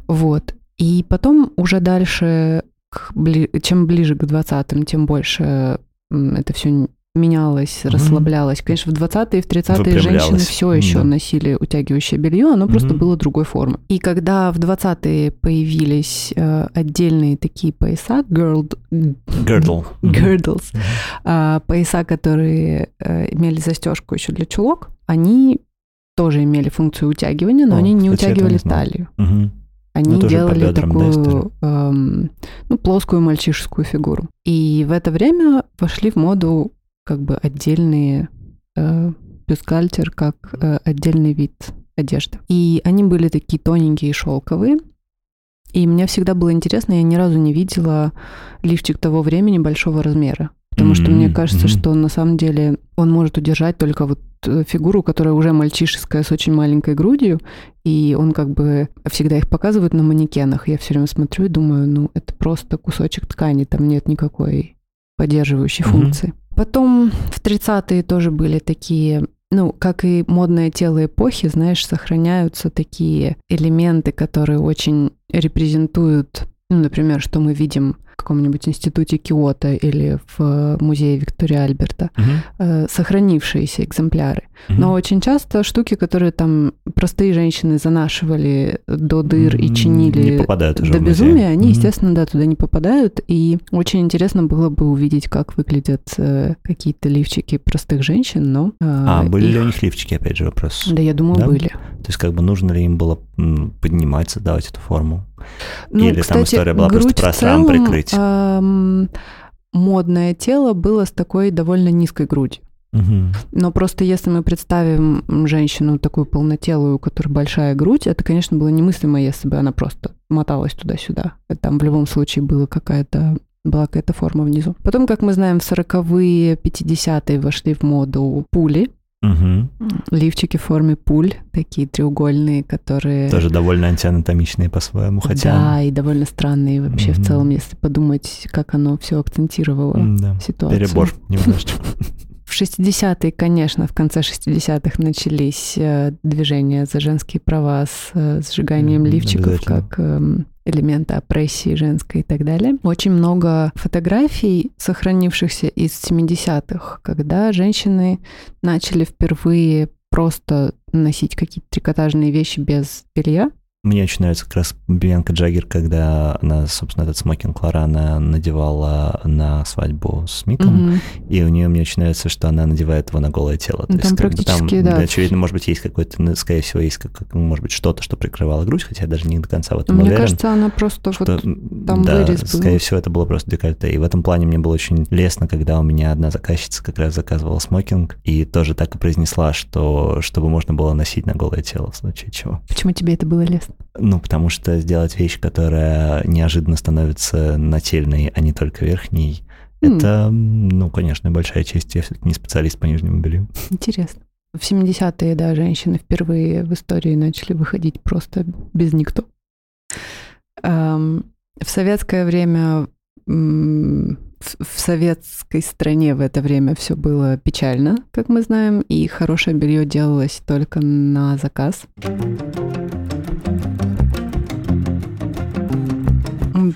Вот. И потом уже дальше, к, бли, чем ближе к 20-м, тем больше это все менялось, mm-hmm. расслаблялось. Конечно, в 20-е и в 30-е женщины все еще да. носили утягивающее белье, оно mm-hmm. просто было другой формы. И когда в 20-е появились э, отдельные такие пояса, girdle, girdle. girdles, mm-hmm. э, пояса, которые э, имели застежку еще для чулок, они тоже имели функцию утягивания, но О, они не утягивали не талию. Угу. Они ну, делали бедрам, такую да, эм, ну, плоскую мальчишескую фигуру. И в это время вошли в моду как бы отдельные э, бюстгальтер как э, отдельный вид одежды. И они были такие тоненькие и шелковые. И мне всегда было интересно, я ни разу не видела лифчик того времени большого размера. Потому mm-hmm. что мне кажется, mm-hmm. что на самом деле он может удержать только вот фигуру, которая уже мальчишеская с очень маленькой грудью, и он как бы всегда их показывает на манекенах. Я все время смотрю и думаю, ну это просто кусочек ткани, там нет никакой поддерживающей mm-hmm. функции. Потом в 30-е тоже были такие ну, как и модное тело эпохи, знаешь, сохраняются такие элементы, которые очень репрезентуют, ну, например, что мы видим каком-нибудь институте Киото или в музее Виктория Альберта, угу. сохранившиеся экземпляры. Угу. Но очень часто штуки, которые там простые женщины занашивали до дыр и чинили до безумия, они, угу. естественно, да, туда не попадают. И очень интересно было бы увидеть, как выглядят э, какие-то лифчики простых женщин, но... А, были их... ли у них лифчики, опять же, вопрос? Да, я думаю, да? были. То есть как бы нужно ли им было поднимать, давать эту форму? Ну, Или кстати, там история была просто про срам прикрыть? Эм, модное тело было с такой довольно низкой грудью. Угу. Но просто если мы представим женщину такую полнотелую, у которой большая грудь, это, конечно, было немыслимо, если бы она просто моталась туда-сюда. Там в любом случае была какая-то была какая-то форма внизу. Потом, как мы знаем, в 40-е, 50-е вошли в моду пули. Угу. Лифчики в форме пуль, такие треугольные, которые... Тоже довольно антианатомичные по-своему, хотя... Да, и довольно странные вообще угу. в целом, если подумать, как оно все акцентировало да. ситуацию. Перебор немножечко. В 60-е, конечно, в конце 60-х начались э, движения за женские права с э, сжиганием лифчиков как эм, элемента опрессии женской и так далее. Очень много фотографий, сохранившихся из 70-х, когда женщины начали впервые просто носить какие-то трикотажные вещи без белья? Мне очень нравится как раз Бьянка Джаггер, когда она, собственно, этот смокинг Лорана надевала на свадьбу с Миком, mm-hmm. и у нее мне очень нравится, что она надевает его на голое тело. То там есть, практически, как бы, там, да. Очевидно, может быть, есть какой-то, ну, скорее всего, есть, как, может быть, что-то, что прикрывало грудь, хотя я даже не до конца в этом мне уверен. Мне кажется, она просто что, вот там да, вырез был. скорее всего, это было просто декольте. И в этом плане мне было очень лестно, когда у меня одна заказчица как раз заказывала смокинг, и тоже так и произнесла, что чтобы можно было носить на голое тело в случае чего. Почему тебе это было лестно? Ну, потому что сделать вещь, которая неожиданно становится нательной, а не только верхней, mm. это, ну, конечно, большая честь. Я все-таки не специалист по нижнему белью. Интересно. В 70-е, да, женщины впервые в истории начали выходить просто без никто. В советское время, в советской стране в это время все было печально, как мы знаем, и хорошее белье делалось только на заказ.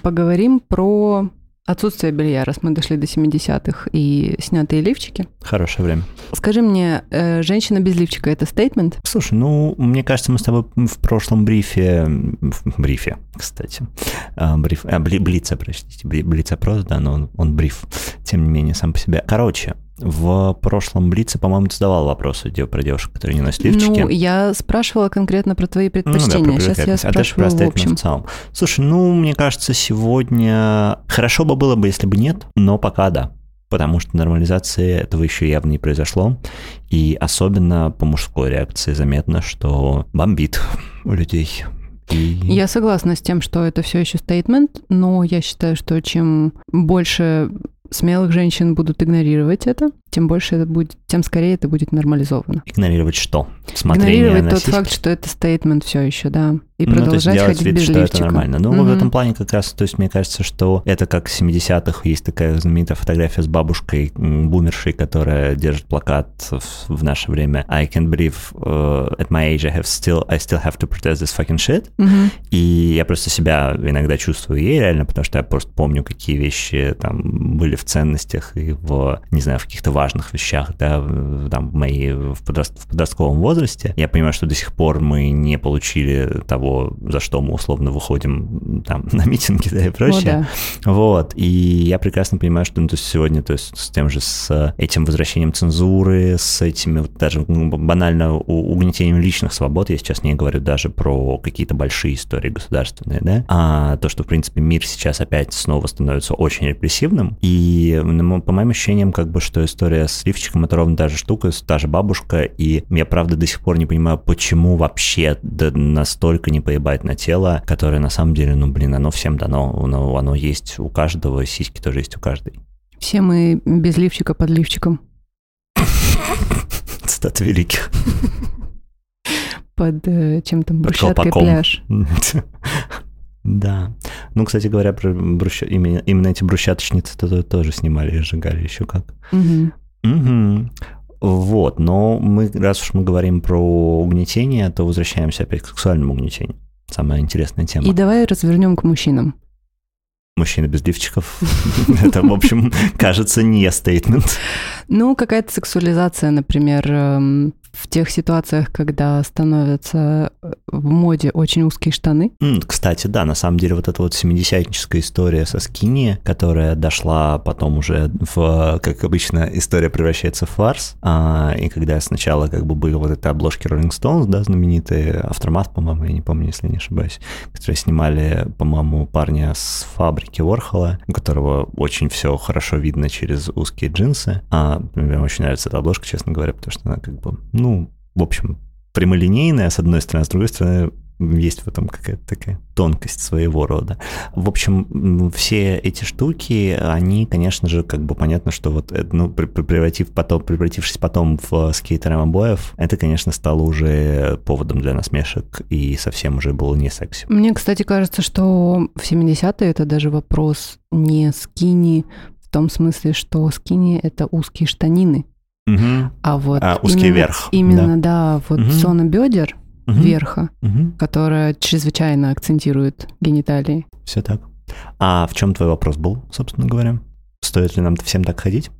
Поговорим про отсутствие белья, раз мы дошли до 70-х и снятые лифчики. Хорошее время. Скажи мне, э, женщина без лифчика – это стейтмент? Слушай, ну, мне кажется, мы с тобой в прошлом брифе, в брифе, кстати, а, бриф, а, бли, блица, простите, блиц-опрос, да, но он, он бриф, тем не менее, сам по себе. Короче, в прошлом Блице, по-моему, ты задавал вопросы про девушек, которые не носят лифчики. Ну, я спрашивала конкретно про твои предпочтения. Ну, да, про Сейчас я спрашиваю а в общем. В целом. Слушай, ну, мне кажется, сегодня хорошо бы было бы, если бы нет, но пока да потому что нормализации этого еще явно не произошло. И особенно по мужской реакции заметно, что бомбит у людей. И... Я согласна с тем, что это все еще стейтмент, но я считаю, что чем больше смелых женщин будут игнорировать это, тем больше это будет, тем скорее это будет нормализовано. Игнорировать что? Смотрение Игнорировать тот факт, что это стейтмент все еще, да и ну, продолжать ходить вид, без что лифчика. это нормально. Ну, mm-hmm. в этом плане как раз, то есть мне кажется, что это как в 70-х есть такая знаменитая фотография с бабушкой, бумершей, которая держит плакат в, в наше время I can't believe uh, at my age I have still, I still have to protest this fucking shit. Mm-hmm. И я просто себя иногда чувствую ей реально, потому что я просто помню, какие вещи там были в ценностях и в, не знаю, в каких-то важных вещах, да, там в моей, в, подрост, в подростковом возрасте. Я понимаю, что до сих пор мы не получили того, того, за что мы условно выходим там на митинги, да, и прочее. О, да. Вот, и я прекрасно понимаю, что ну, то есть сегодня, то есть с тем же, с этим возвращением цензуры, с этими вот даже ну, банально угнетением личных свобод, я сейчас не говорю даже про какие-то большие истории государственные, да, а то, что, в принципе, мир сейчас опять снова становится очень репрессивным, и ну, по моим ощущениям, как бы, что история с лифчиком — это ровно та же штука, та же бабушка, и я, правда, до сих пор не понимаю, почему вообще настолько не поебать на тело, которое на самом деле, ну, блин, оно всем дано, оно, оно есть у каждого, сиськи тоже есть у каждой. Все мы без лифчика под лифчиком. Цитат великих. Под э, чем там, брусчаткой пляж. Да. Ну, кстати говоря, про брусчат... именно, именно эти брусчаточницы -то тоже снимали и сжигали еще как. Угу. Угу. Вот, но мы, раз уж мы говорим про угнетение, то возвращаемся опять к сексуальному угнетению. Самая интересная тема. И давай развернем к мужчинам. Мужчина без лифчиков. Это, в общем, кажется, не стейтмент. Ну, какая-то сексуализация, например, эм, в тех ситуациях, когда становятся э, в моде очень узкие штаны. Кстати, да, на самом деле вот эта вот 70 история со скини, которая дошла потом уже в, как обычно, история превращается в фарс, а, и когда сначала как бы были вот эти обложки Rolling Stones, да, знаменитые, Aftermath, по-моему, я не помню, если не ошибаюсь, которые снимали, по-моему, парня с фабрики Ворхола, у которого очень все хорошо видно через узкие джинсы. А, мне очень нравится эта обложка, честно говоря, потому что она как бы, ну, в общем, прямолинейная, с одной стороны, а с другой стороны, есть в этом какая-то такая тонкость своего рода. В общем, все эти штуки, они, конечно же, как бы понятно, что вот, ну, превратив потом, превратившись потом в скейтером обоев, это, конечно, стало уже поводом для насмешек и совсем уже было не секси. Мне, кстати, кажется, что в 70-е это даже вопрос не скини в том смысле, что скини — это узкие штанины, Угу. А вот а, узкий именно, верх. Именно, да, да вот угу. зона бедер угу. верха, угу. которая чрезвычайно акцентирует гениталии. Все так. А в чем твой вопрос был, собственно говоря? Стоит ли нам всем так ходить?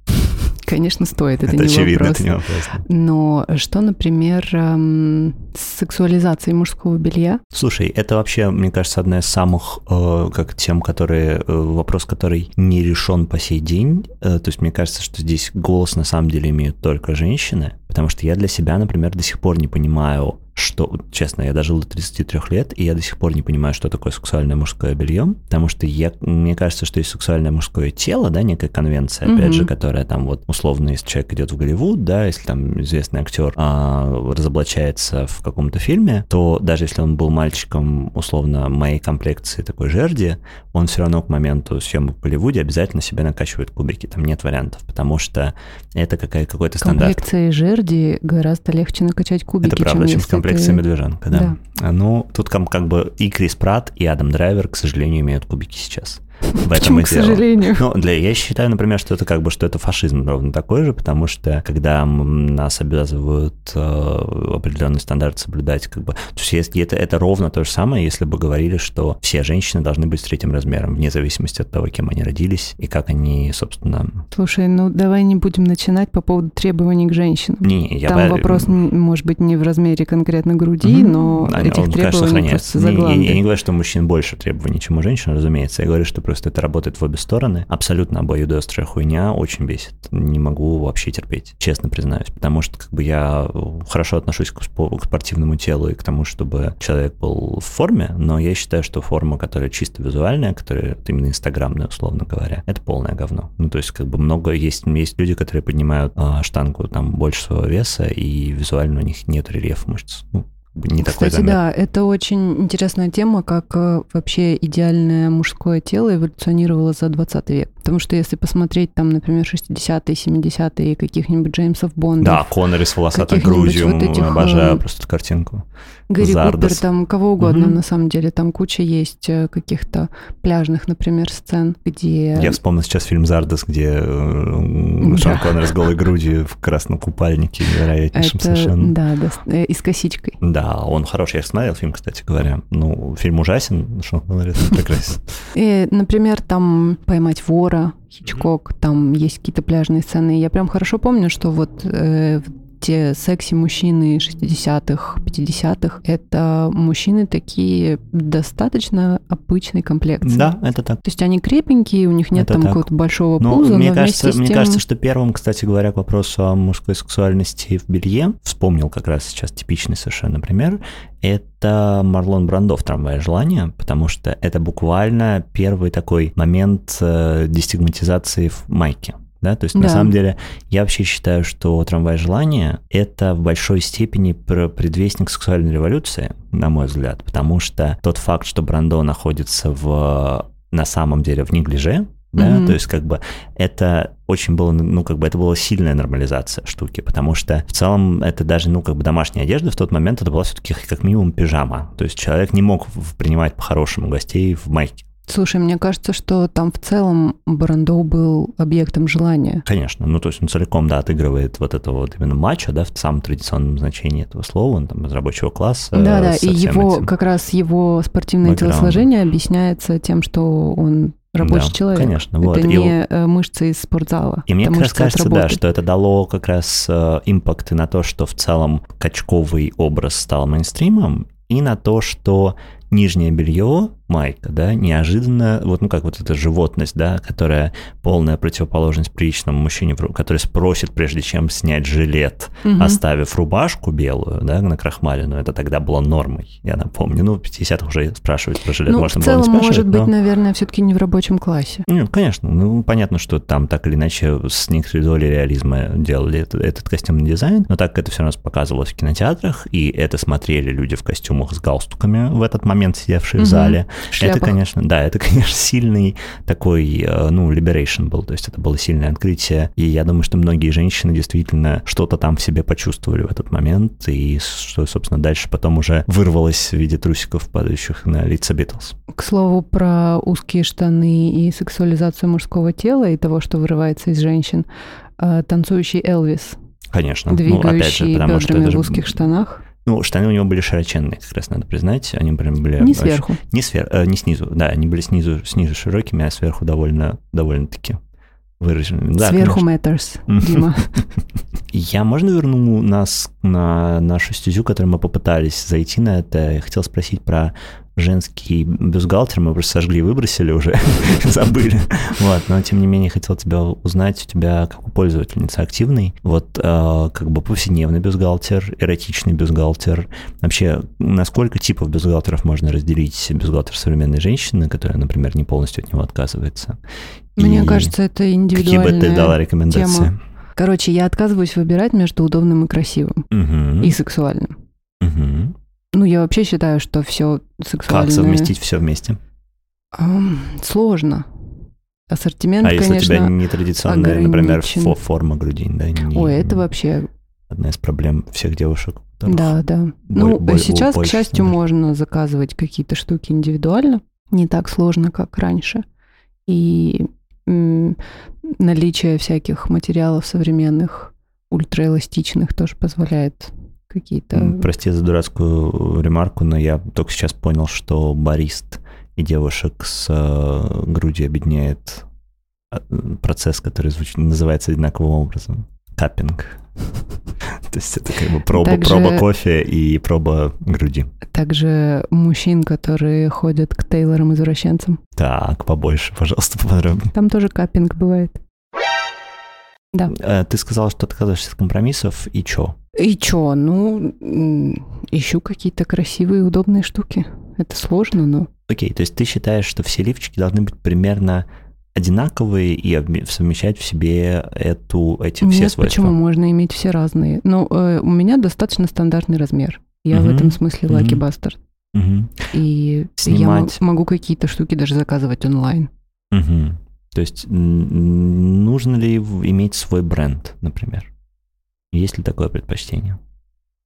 Конечно, стоит, это, это не очевидно, вопрос. это не вопрос. Но что, например, эм, с сексуализацией мужского белья? Слушай, это вообще, мне кажется, одна из самых э, как тем, которые э, вопрос, который не решен по сей день. Э, то есть мне кажется, что здесь голос на самом деле имеют только женщины, потому что я для себя, например, до сих пор не понимаю, что, честно, я дожил до 33 лет, и я до сих пор не понимаю, что такое сексуальное мужское белье, потому что я, мне кажется, что есть сексуальное мужское тело, да, некая конвенция, mm-hmm. опять же, которая там вот, условно, если человек идет в Голливуд, да, если там известный актер а, разоблачается в каком-то фильме, то даже если он был мальчиком, условно, моей комплекции такой жерди, он все равно к моменту съемок в Голливуде обязательно себе накачивает кубики, там нет вариантов, потому что это какая, какой-то стандарт. Комплекции жерди гораздо легче накачать кубики, это правда, чем, чем комплекция медвежонка, да. да. Ну, тут как, бы и Крис Пратт, и Адам Драйвер, к сожалению, имеют кубики сейчас. В этом Почему, к сожалению? Ну, для, я считаю, например, что это как бы, что это фашизм ровно такой же, потому что когда нас обязывают э, определенный стандарт соблюдать, как бы, то есть если это, это ровно то же самое, если бы говорили, что все женщины должны быть с третьим размером, вне зависимости от того, кем они родились и как они, собственно... Слушай, ну давай не будем начинать по поводу требований к женщинам. Не, я Там бы... вопрос, может быть, не в размере конкретно груди, mm-hmm. но Они, этих он, требований конечно, просто не, я, я не говорю, что у мужчин больше требований, чем у женщин, разумеется. Я говорю, что просто это работает в обе стороны. Абсолютно обоюдоострая хуйня очень бесит. Не могу вообще терпеть, честно признаюсь. Потому что как бы я хорошо отношусь к, к спортивному телу и к тому, чтобы человек был в форме, но я считаю, что форма, которая чисто визуальная, которая именно инстаграмная, условно говоря, это полное говно. Ну, то есть как бы много есть, есть люди, которые поднимают а, штангу там больше своего веса, и визуально у них нет рельефа мышц. Ну, не Кстати, такой да, это очень интересная тема, как э, вообще идеальное мужское тело эволюционировало за 20 век. Потому что если посмотреть там, например, 60-е, 70-е каких-нибудь Джеймсов Бондов... Да, Коннери с волосатой грудью, вот этих, обожаю э, просто эту картинку. Гарри Зардос. Купер, там кого угодно, угу. на самом деле. Там куча есть э, каких-то пляжных, например, сцен, где... Я вспомнил сейчас фильм «Зардос», где да. Шон Коннери с голой грудью в красном купальнике, невероятнейшем Это, совершенно. Да, да, и с косичкой. Да, он хороший. Я смотрел фильм, кстати говоря. Ну, фильм ужасен, Шон Коннери прекрасен. И, например, там «Поймать вора», Хичкок, там есть какие-то пляжные сцены. Я прям хорошо помню, что вот э, те секси-мужчины 60-х, 50-х, это мужчины такие достаточно обычной комплекции. Да, это так. То есть они крепенькие, у них нет это там какого-то большого но пуза, мне но кажется, тем... Мне кажется, что первым, кстати говоря, к вопросу о мужской сексуальности в белье, вспомнил как раз сейчас типичный совершенно пример, это Марлон Брандо в «Трамвае желания», потому что это буквально первый такой момент э, дестигматизации в майке да, то есть да. на самом деле я вообще считаю, что «Трамвай желания» — это в большой степени предвестник сексуальной революции, на мой взгляд, потому что тот факт, что Брандо находится в на самом деле в неглиже, да, mm-hmm. то есть как бы это очень было, ну как бы это была сильная нормализация штуки, потому что в целом это даже, ну как бы домашняя одежда в тот момент это была все-таки как минимум пижама, то есть человек не мог принимать по-хорошему гостей в майке, Слушай, мне кажется, что там в целом Барандоу был объектом желания. Конечно, ну то есть он целиком, да, отыгрывает вот это вот именно матча, да, в самом традиционном значении этого слова, он там из рабочего класса. Да, да, и его, этим... как раз его спортивное Бэкграунд. телосложение объясняется тем, что он рабочий да, человек. Конечно, это вот. не и... Э, мышцы из спортзала. И мне как раз кажется, да, что это дало как раз э, импакт на то, что в целом качковый образ стал мейнстримом, и на то, что нижнее белье, майка, да, неожиданно, вот, ну, как вот эта животность, да, которая полная противоположность приличному мужчине, который спросит, прежде чем снять жилет, угу. оставив рубашку белую, да, на крахмаленную, это тогда было нормой, я напомню. Ну, в 50-х уже спрашивать про жилет ну, можно в целом, было не спрашивать, может быть, наверное, все-таки не в рабочем классе. Ну, конечно, ну, понятно, что там так или иначе с некоторой долей реализма делали этот, этот костюмный дизайн, но так это все равно показывалось в кинотеатрах, и это смотрели люди в костюмах с галстуками в этот момент, сидевшие угу. в зале, Шляпах. Это, конечно, да, это, конечно, сильный такой, э, ну, liberation был, то есть это было сильное открытие, и я думаю, что многие женщины действительно что-то там в себе почувствовали в этот момент, и что, собственно, дальше потом уже вырвалось в виде трусиков, падающих на лица Битлз. К слову, про узкие штаны и сексуализацию мужского тела и того, что вырывается из женщин, э, танцующий Элвис, Конечно. Двигающий ну, опять же, потому что это в узких штанах. Ну, штаны у него были широченные, как раз надо признать. Они прям были... Не сверху. Очень, не, свер, э, не снизу, да, они были снизу, снизу широкими, а сверху довольно, довольно-таки выраженными. Да, Сверху matters, Дима. Я можно верну нас на нашу стезю, которую мы попытались зайти на это? Я хотел спросить про женский бюстгальтер, мы просто сожгли и выбросили уже, забыли. Вот, но тем не менее хотел тебя узнать, у тебя как у пользовательницы активный, вот э, как бы повседневный бюстгальтер, эротичный бюстгальтер. Вообще, насколько типов бюстгальтеров можно разделить бюстгальтер современной женщины, которая, например, не полностью от него отказывается? Мне и кажется, это индивидуальная Какие бы ты дала рекомендации? Тема. Короче, я отказываюсь выбирать между удобным и красивым. Угу. И сексуальным. Угу. Ну, я вообще считаю, что все сексуальное... Как совместить все вместе? Um, сложно. Ассортимент, а если конечно, у тебя нетрадиционная, например, фо форма груди, да? Не, Ой, это вообще... Одна из проблем всех девушек. Да, да. Боль, ну, боль, сейчас, боль, к счастью, боль. можно заказывать какие-то штуки индивидуально. Не так сложно, как раньше. И наличие всяких материалов современных, ультраэластичных тоже позволяет какие-то... Прости за дурацкую ремарку, но я только сейчас понял, что барист и девушек с э, грудью объединяет э, процесс, который звучит, называется одинаковым образом. Каппинг. То есть это как бы проба, Также- проба кофе и проба груди. Также мужчин, которые ходят к Тейлорам-извращенцам. Так, побольше, пожалуйста, поподробнее. Там тоже каппинг бывает. Да. Э, Ты сказал, что отказываешься от компромиссов, и чё? И чё? Ну, ищу какие-то красивые, удобные штуки. Это сложно, но... Окей, то есть ты считаешь, что все лифчики должны быть примерно одинаковые и совмещать в себе эту, эти все Нет, свойства? почему? Можно иметь все разные. Но э, у меня достаточно стандартный размер. Я в Мгм, этом смысле мгм. лаки бастард. Мгм. И Снимать. я мо- могу какие-то штуки даже заказывать онлайн. Мгм. То есть нужно ли в- иметь свой бренд, например? Есть ли такое предпочтение?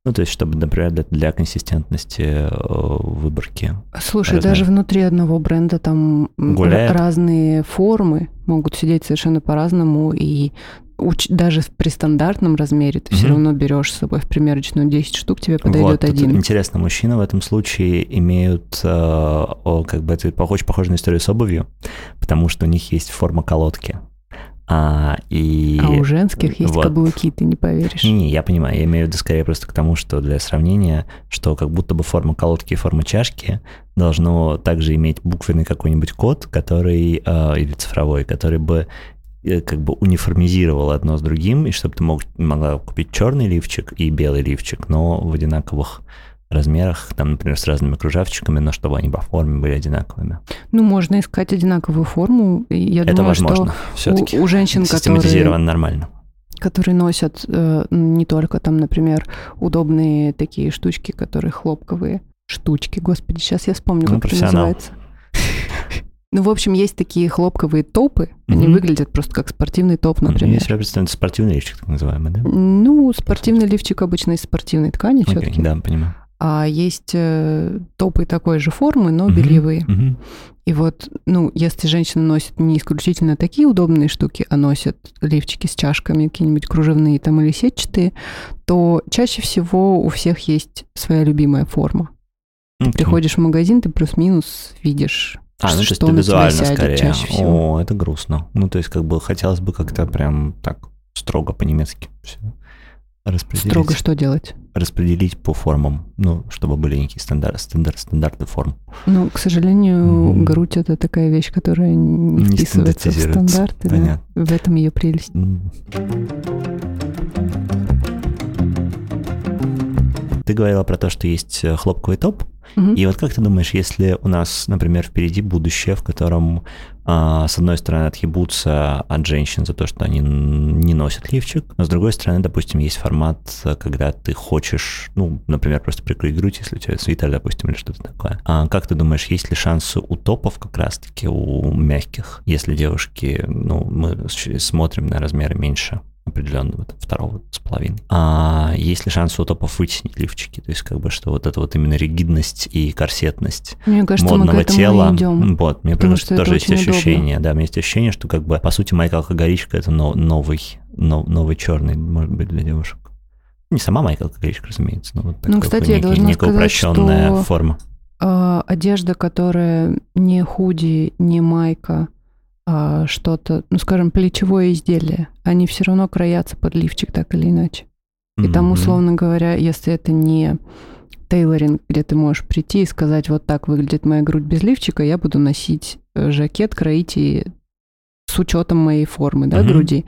Ну, то есть, чтобы, например, для, для консистентности э, выборки. Слушай, Разные. даже внутри одного бренда там Гуляет. разные формы могут сидеть совершенно по-разному, и уч- даже при стандартном размере ты все Мгм. равно берешь с собой в примерочную 10 штук, тебе подойдет вот, один. интересно, мужчины в этом случае имеют, э, о, как бы это похож, похоже на историю с обувью, потому что у них есть форма колодки. А, и... А у женских есть вот. каблуки, ты не поверишь. Не-не, я понимаю, я имею в виду скорее просто к тому, что для сравнения, что как будто бы форма колодки и форма чашки должно также иметь буквенный какой-нибудь код, который, э, или цифровой, который бы э, как бы униформизировал одно с другим, и чтобы ты мог, могла купить черный лифчик и белый лифчик, но в одинаковых размерах, там, например, с разными кружавчиками, но чтобы они по форме были одинаковыми. Ну, можно искать одинаковую форму. Я Это думаю, возможно, что все-таки. у, у женщин, которые, нормально. которые носят э, не только там, например, удобные такие штучки, которые хлопковые. Штучки, господи, сейчас я вспомню, Ну, как это называется. Ну, в общем, есть такие хлопковые топы. Они выглядят просто как спортивный топ, Я например. себе представляю, это спортивный лифчик, так называемый, да? Ну, спортивный лифчик обычно из спортивной ткани все-таки. да, понимаю. А есть э, топы такой же формы, но бельевые. мгм. И вот, ну, если женщина носит не исключительно такие удобные штуки, а носит лифчики с чашками, какие-нибудь кружевные там или сетчатые, то чаще всего у всех есть своя любимая форма. Окей. Приходишь в магазин, ты плюс-минус видишь, А, ну то есть что ты визуально сядет скорее. чаще всего. О, это грустно. Ну, то есть как бы хотелось бы как-то прям так строго по-немецки все распределить. Строго что делать? Распределить по формам, ну, чтобы были некие стандарты, стандарт, стандарты форм. Ну, к сожалению, Мгм. грудь это такая вещь, которая не, Не вписывается в стандарты. да. Понятно. В этом ее прелесть. М. Ты говорила про то, что есть э, хлопковый топ, Мгм. И вот как ты думаешь, если у нас, например, впереди будущее, в котором, с одной стороны, отъебутся от женщин за то, что они не носят лифчик, но с другой стороны, допустим, есть формат, э, когда ты хочешь, ну, например, просто прикрыть грудь, если у тебя свитер, допустим, или что-то такое. А как ты думаешь, есть ли шансы у топов как раз-таки, у мягких, если девушки, ну, мы смотрим на размеры меньше, определенного там, второго с половиной. А есть ли шанс у топов вытеснить лифчики? То есть как бы что вот это вот именно ригидность и корсетность Мне кажется, модного тела. идем. Вот, мне кажется, что тоже есть удобно. ощущение, да, у меня есть ощущение, что как бы по сути майка алкоголичка это но- новый, но- новый черный, может быть, для девушек. Не сама майка алкоголичка, разумеется, но вот такая кстати, я некий- некая сказать, упрощенная что- форма. А, одежда, которая не худи, не майка, а что-то, ну, скажем, плечевое изделие, они все равно краятся под лифчик так или иначе. И mm-hmm. там, условно говоря, если это не тейлоринг, где ты можешь прийти и сказать, вот так выглядит моя грудь без лифчика, я буду носить э, жакет, кроить и с учетом моей формы, да, mm-hmm. груди.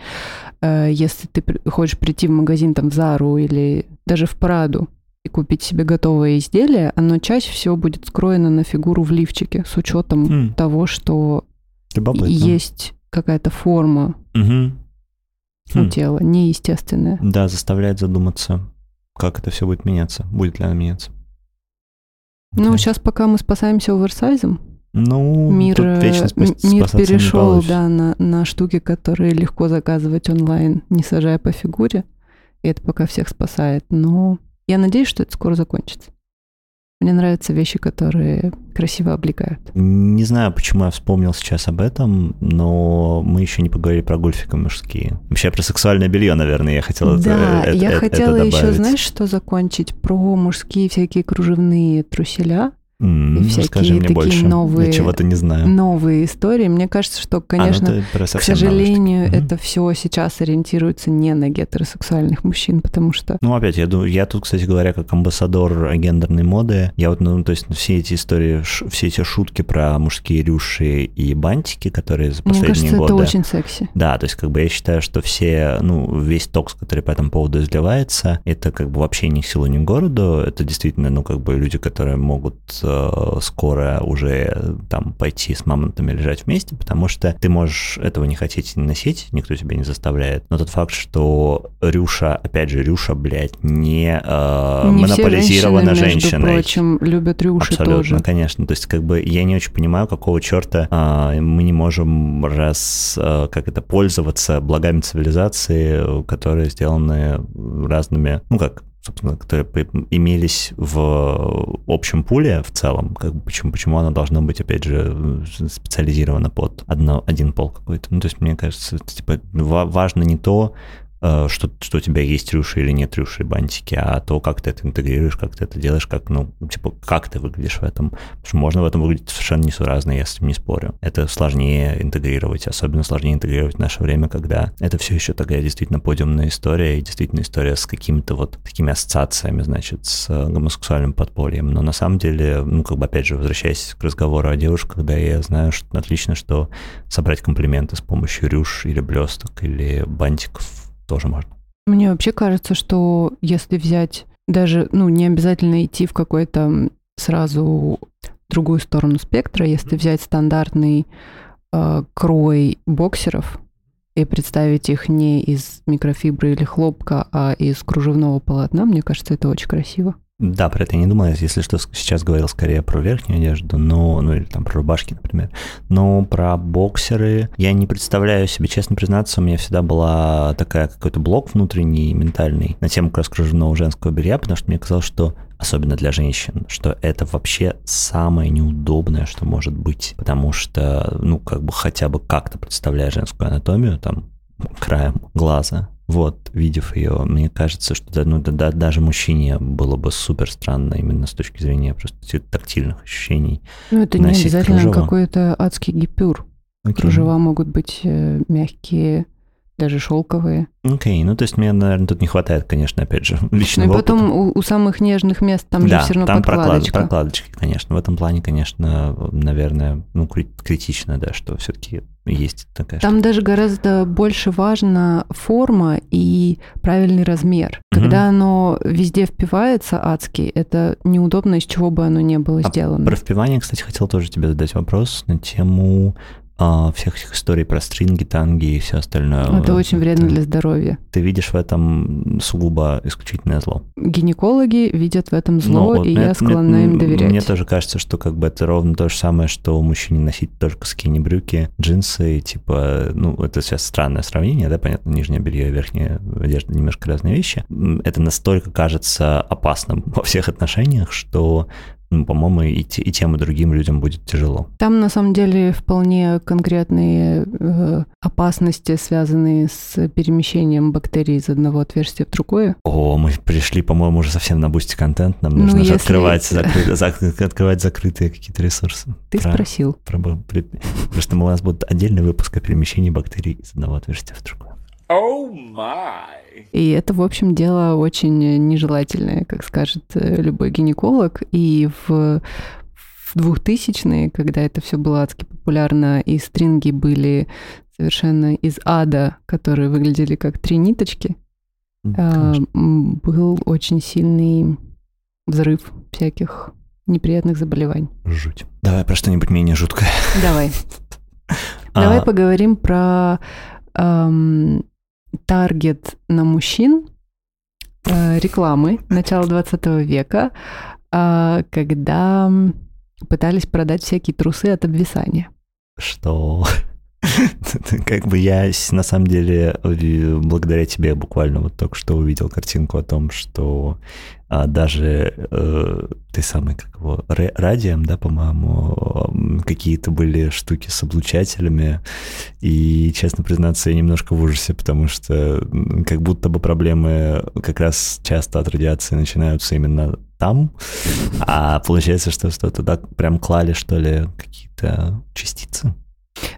Э, если ты хочешь прийти в магазин там в Зару или даже в Праду и купить себе готовое изделие, оно чаще всего будет скроено на фигуру в лифчике с учетом mm. того, что Любопытно. есть какая-то форма угу. у хм. тела, неестественная. Да, заставляет задуматься, как это все будет меняться, будет ли оно меняться. Ну, да. сейчас пока мы спасаемся оверсайзом, ну, мир, спас- мир перешел да, на, на штуки, которые легко заказывать онлайн, не сажая по фигуре. И это пока всех спасает. Но я надеюсь, что это скоро закончится. Мне нравятся вещи, которые красиво облегают. Не знаю, почему я вспомнил сейчас об этом, но мы еще не поговорили про гольфика мужские. Вообще про сексуальное белье, наверное, я хотела Да, это, я это, хотела это еще, знаешь, что закончить? Про мужские всякие кружевные труселя. Mm, и всякие мне такие больше. новые, Я чего-то не знаю. новые истории. Мне кажется, что, конечно, а, ну, к сожалению, mm-hmm. это все сейчас ориентируется не на гетеросексуальных мужчин, потому что... Ну, опять, я, думаю, я тут, кстати говоря, как амбассадор гендерной моды, я вот, ну, то есть все эти истории, все эти шутки про мужские рюши и бантики, которые за последние Мне кажется, годы... это очень секси. Да, то есть как бы я считаю, что все, ну, весь токс, который по этому поводу изливается, это как бы вообще ни силу, ни городу, это действительно, ну, как бы люди, которые могут Э, скоро уже там пойти с мамонтами лежать вместе, потому что ты можешь этого не хотеть и не носить, никто тебя не заставляет. Но тот факт, что Рюша, опять же, Рюша, блядь, не, э, не монополизирована все женщиной. Между прочим, любят Рюши Абсолютно, тоже. конечно. То есть, как бы, я не очень понимаю, какого черта э, мы не можем раз, э, как это, пользоваться благами цивилизации, которые сделаны разными, ну как, собственно, которые имелись в общем пуле в целом, как бы почему, почему она должна быть, опять же, специализирована под одно, один пол какой-то. Ну, то есть, мне кажется, типа, важно не то, Э, что, что у тебя есть рюши или нет рюши бантики, а то, как ты это интегрируешь, как ты это делаешь, как, ну, типа, как ты выглядишь в этом. Потому что можно в этом выглядеть совершенно несуразно, я с этим не спорю. Это сложнее интегрировать, особенно сложнее интегрировать в наше время, когда это все еще такая действительно подиумная история, и действительно история с какими-то вот такими ассоциациями, значит, с гомосексуальным подпольем. Но на самом деле, ну, как бы, опять же, возвращаясь к разговору о девушках, да, я знаю что, отлично, что собрать комплименты с помощью рюш или блесток или бантиков тоже можно. Мне вообще кажется, что если взять даже, ну, не обязательно идти в какой-то сразу другую сторону спектра, если взять стандартный э, крой боксеров и представить их не из микрофибры или хлопка, а из кружевного полотна, мне кажется, это очень красиво. Да, про это я не думал. Если что, сейчас говорил скорее про верхнюю одежду, но, ну или там про рубашки, например. Но про боксеры я не представляю себе, честно признаться, у меня всегда была такая какой-то блок внутренний, ментальный на тему как женского белья, потому что мне казалось, что особенно для женщин, что это вообще самое неудобное, что может быть, потому что, ну, как бы хотя бы как-то представляя женскую анатомию, там, краем глаза, вот, видев ее, мне кажется, что ну, да, да, даже мужчине было бы супер странно именно с точки зрения просто тактильных ощущений. Ну, это не обязательно какой-то адский гипюр. Okay. Кружева могут быть э, мягкие, даже шелковые. Окей, okay, ну то есть мне, наверное, тут не хватает, конечно, опять же, личного Ну и потом у, у самых нежных мест там да, же все равно там подкладочка. Проклад, прокладочки, конечно. В этом плане, конечно, наверное, ну критично, да, что все-таки есть такая. Там штука. даже гораздо больше важна форма и правильный размер. Когда оно везде впивается адски, это неудобно, из чего бы оно ни было а сделано. Про впивание, кстати, хотел тоже тебе задать вопрос на тему а, всех этих историй про стринги, танги и все остальное. Это очень вредно для здоровья. Ты видишь в этом сугубо исключительное зло. Гинекологи видят в этом зло, ну, и я склонна мне, им доверять. Мне тоже кажется, что как бы это ровно то же самое, что мужчине носить только скини-брюки, джинсы, типа, ну, это сейчас странное сравнение, да, понятно, нижнее белье и верхняя одежда немножко разные вещи. Это настолько кажется опасным во всех отношениях, что ну, по-моему, и, и тем, и другим людям будет тяжело. Там, на самом деле, вполне конкретные э, опасности, связанные с перемещением бактерий из одного отверстия в другое. О, мы пришли, по-моему, уже совсем на Boosty контент. Нам ну, нужно если... открывать, закры... зак... открывать закрытые какие-то ресурсы. Ты про... спросил. Про... Потому что у нас будет отдельный выпуск о перемещении бактерий из одного отверстия в другое. Oh my. И это, в общем, дело очень нежелательное, как скажет э, любой гинеколог. И в в 2000-е, когда это все было адски популярно, и стринги были совершенно из ада, которые выглядели как три ниточки, Конечно. был очень сильный взрыв всяких неприятных заболеваний. Жуть. Давай про что-нибудь менее жуткое. Давай. Давай а. поговорим про таргет на мужчин э, рекламы начала 20 века, э, когда пытались продать всякие трусы от обвисания. Что? Как бы я на самом деле благодаря тебе буквально вот только что увидел картинку о том, что а, даже э, ты самый как его радием, да, по-моему, какие-то были штуки с облучателями, и честно признаться, я немножко в ужасе, потому что как будто бы проблемы как раз часто от радиации начинаются именно там, а получается, что что туда прям клали, что ли, какие-то частицы.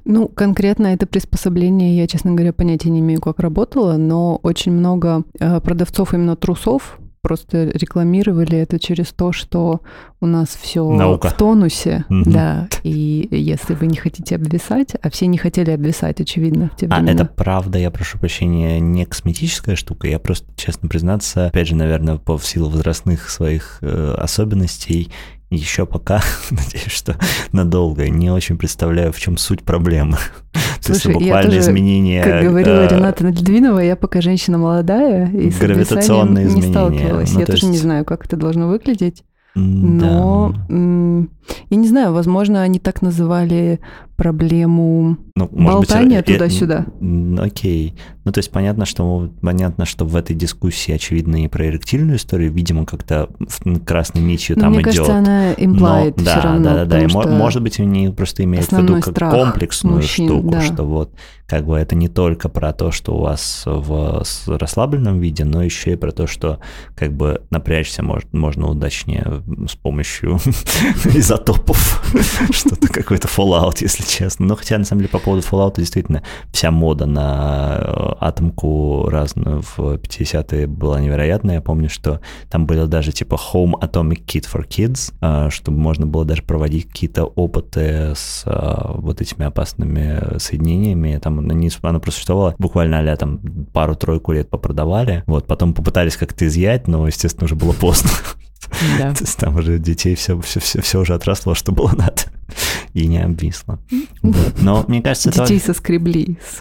Ну, конкретно это приспособление, я, честно говоря, понятия не имею, как работало, но очень много э, продавцов именно трусов просто рекламировали это через то, что у нас все Наука. в тонусе, угу. да, и если вы не хотите обвисать, а все не хотели обвисать, очевидно, в те времена. А это правда, я прошу прощения, не косметическая штука, я просто, честно признаться, опять же, наверное, по в силу возрастных своих э, особенностей, еще пока, надеюсь, что надолго, не очень представляю, в чем суть проблемы. Слушай, То есть буквально тоже, изменение... Как говорила э, Рената Литвинова, я пока женщина молодая, и с гравитационные изменения. не сталкивалась. Ну, я тоже есть... не знаю, как это должно выглядеть. Но да. Я не знаю, возможно, они так называли проблему ну, болтания быть, туда-сюда. Окей. Ну, то есть понятно, что понятно, что в этой дискуссии, очевидно, и про эректильную историю, видимо, как-то красной нитью Но ну, там мне идет. Мне кажется, она имплает все да, равно. Да, да, да. И может быть, они просто имеют в виду как комплексную мужчин, штуку, да. что вот как бы это не только про то, что у вас в расслабленном виде, но еще и про то, что как бы напрячься может, можно удачнее с помощью изотопов, что-то какой-то Fallout, если честно. Но хотя, на самом деле, по поводу Fallout действительно вся мода на э, атомку разную в 50-е была невероятная. Я помню, что там были даже типа Home Atomic Kit for Kids, э, чтобы можно было даже проводить какие-то опыты с э, вот этими опасными соединениями. Там она просуществовала буквально а там пару-тройку лет попродавали, вот, потом попытались как-то изъять, но, естественно, уже было поздно. Да. То есть там уже детей все, все, все, все уже отросло, что было надо, и не обвисло. Вот. Но мне кажется, Детей это... соскребли с,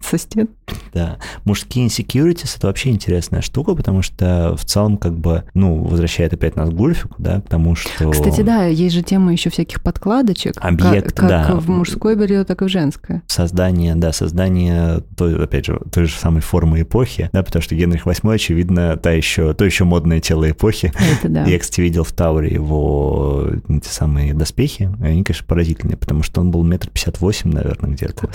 со стен. Да. Мужские insecurities — это вообще интересная штука, потому что в целом как бы, ну, возвращает опять нас к Гульфику, да, к тому, что... Кстати, да, есть же тема еще всяких подкладочек. Объект, как, как да. в мужской белье, так и в женское. Создание, да, создание, той, опять же, той же самой формы эпохи, да, потому что Генрих VIII, очевидно, та еще, то еще модное тело эпохи. Это да. Я, кстати, видел в Тауре его те самые доспехи, они, конечно, поразительные, потому что он был метр пятьдесят восемь, наверное, где-то.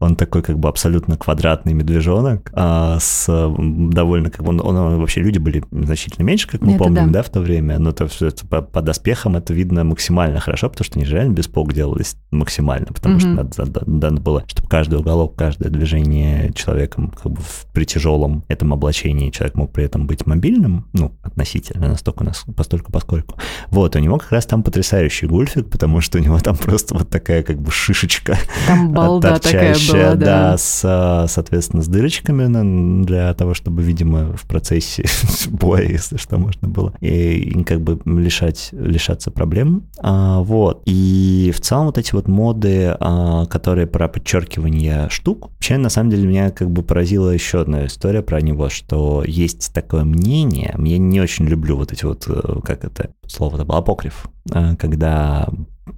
Он такой как бы абсолютно квадратный медвежонок, а с довольно как бы он, он вообще люди были значительно меньше, как мы это помним, да. да, в то время, но то все это по, по доспехам это видно максимально хорошо, потому что они же реально без пок делались максимально, потому mm-hmm. что надо, надо, надо было, чтобы каждый уголок, каждое движение человеком как бы в, при тяжелом этом облачении человек мог при этом быть мобильным, ну, относительно, настолько у нас постольку поскольку. Вот, у него как раз там потрясающий гульфик, потому что у него там просто вот такая как бы шишечка. Там балда такая была, да. да с, соответственно, с дырочками для того, чтобы, видимо, в процессе боя, если что, можно было и, и как бы лишать, лишаться проблем. А, вот. И в целом вот эти вот моды, а, которые про подчеркивание штук, вообще, на самом деле, меня как бы поразила еще одна история про него, что есть такое мнение, я не очень люблю вот эти вот, э, как это слово-то было, апокриф, э, когда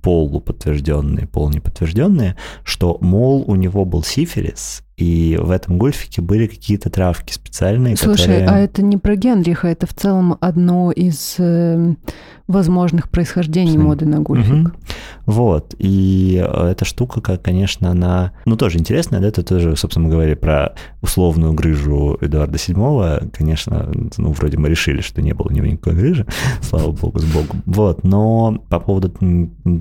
полуподтвержденные, полнеподтвержденные, что, мол, у него был сифилис, и в этом гольфике были какие-то травки специальные, Слушай, которые... а это не про Генриха, это в целом одно из э, возможных происхождений Сын. моды на гольфик. Угу. Вот, и э, эта штука, как, конечно, она, ну, тоже интересная, да, это тоже, собственно говоря, про условную грыжу Эдуарда VII, конечно, ну, вроде мы решили, что не было у него никакой грыжи, слава богу, с богом, вот, но по поводу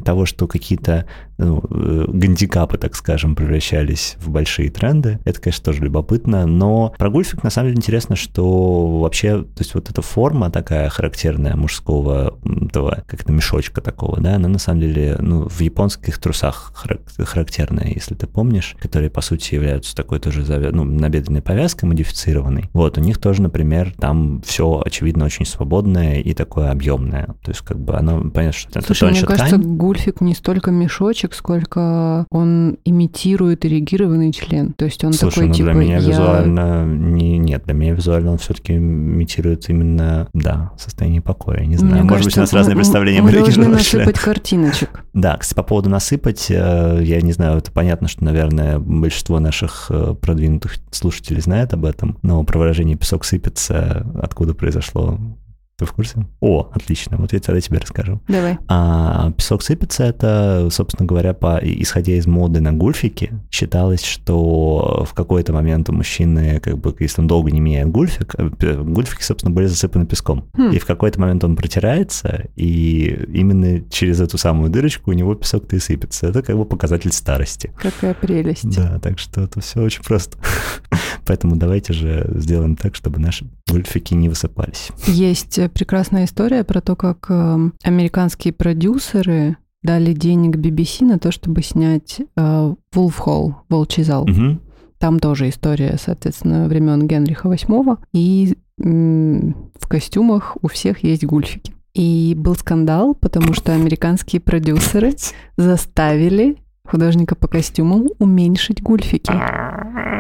того, что какие-то ну, э, гандикапы, так скажем, превращались в большие тренды. Это, конечно, тоже любопытно, но про гульфик на самом деле интересно, что вообще, то есть вот эта форма такая характерная мужского, этого, как то мешочка такого, да, она на самом деле, ну, в японских трусах характерная, если ты помнишь, которые, по сути, являются такой тоже, ну, набедренной повязкой модифицированной. Вот, у них тоже, например, там все, очевидно, очень свободное и такое объемное. То есть, как бы оно, понятно, что это Слушай, мне кажется, гульфик не столько мешочек, мальчик, сколько он имитирует эрегированный член. То есть он Слушай, такой, ну типа, для меня я... визуально... Не, нет, для меня визуально он все-таки имитирует именно, да, состояние покоя. Не знаю, Мне может кажется, быть, у нас разные представления мы должны насыпать картиночек. Да, кстати, по поводу насыпать, э, я не знаю, это понятно, что, наверное, большинство наших э, продвинутых слушателей знает об этом, но про выражение «песок сыпется», откуда произошло ты в курсе? О, отлично. Вот я тогда тебе расскажу. Давай. А, песок сыпется, это, собственно говоря, по, исходя из моды на гульфики, считалось, что в какой-то момент у мужчины, как бы, если он долго не меняет гульфик, э, гульфики, собственно, были засыпаны песком. Хм. И в какой-то момент он протирается, и именно через эту самую дырочку у него песок-то и сыпется. Это как бы показатель старости. Какая прелесть. Да, так что это все очень просто. Поэтому давайте же сделаем так, чтобы наши гульфики не высыпались. Есть прекрасная история про то, как э, американские продюсеры дали денег BBC на то, чтобы снять э, Wolf Hall, Волчий зал. Угу. Там тоже история, соответственно, времен Генриха VIII. И в костюмах у всех есть гульфики. И был скандал, потому что американские продюсеры заставили художника по костюмам уменьшить гульфики.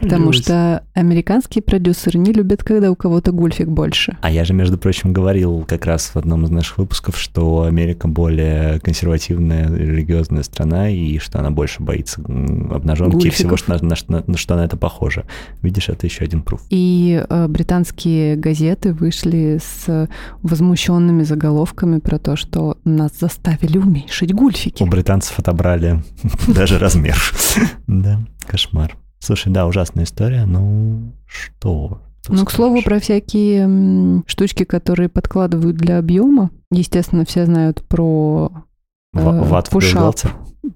Потому что американские продюсеры не любят, когда у кого-то гульфик больше. А я же, между прочим, говорил как раз в одном из наших выпусков, что Америка более консервативная религиозная страна, и что она больше боится обнаженки Гульфиков. и всего, что на, на, на что на это похоже. Видишь, это еще один пруф. И э, британские газеты вышли с возмущенными заголовками про то, что нас заставили уменьшить гульфики. У британцев отобрали даже размер. Да, кошмар. Слушай, да, ужасная история. Ну, что? Ну, к слову, про всякие штучки, которые подкладывают для объема. Естественно, все знают про э, пушап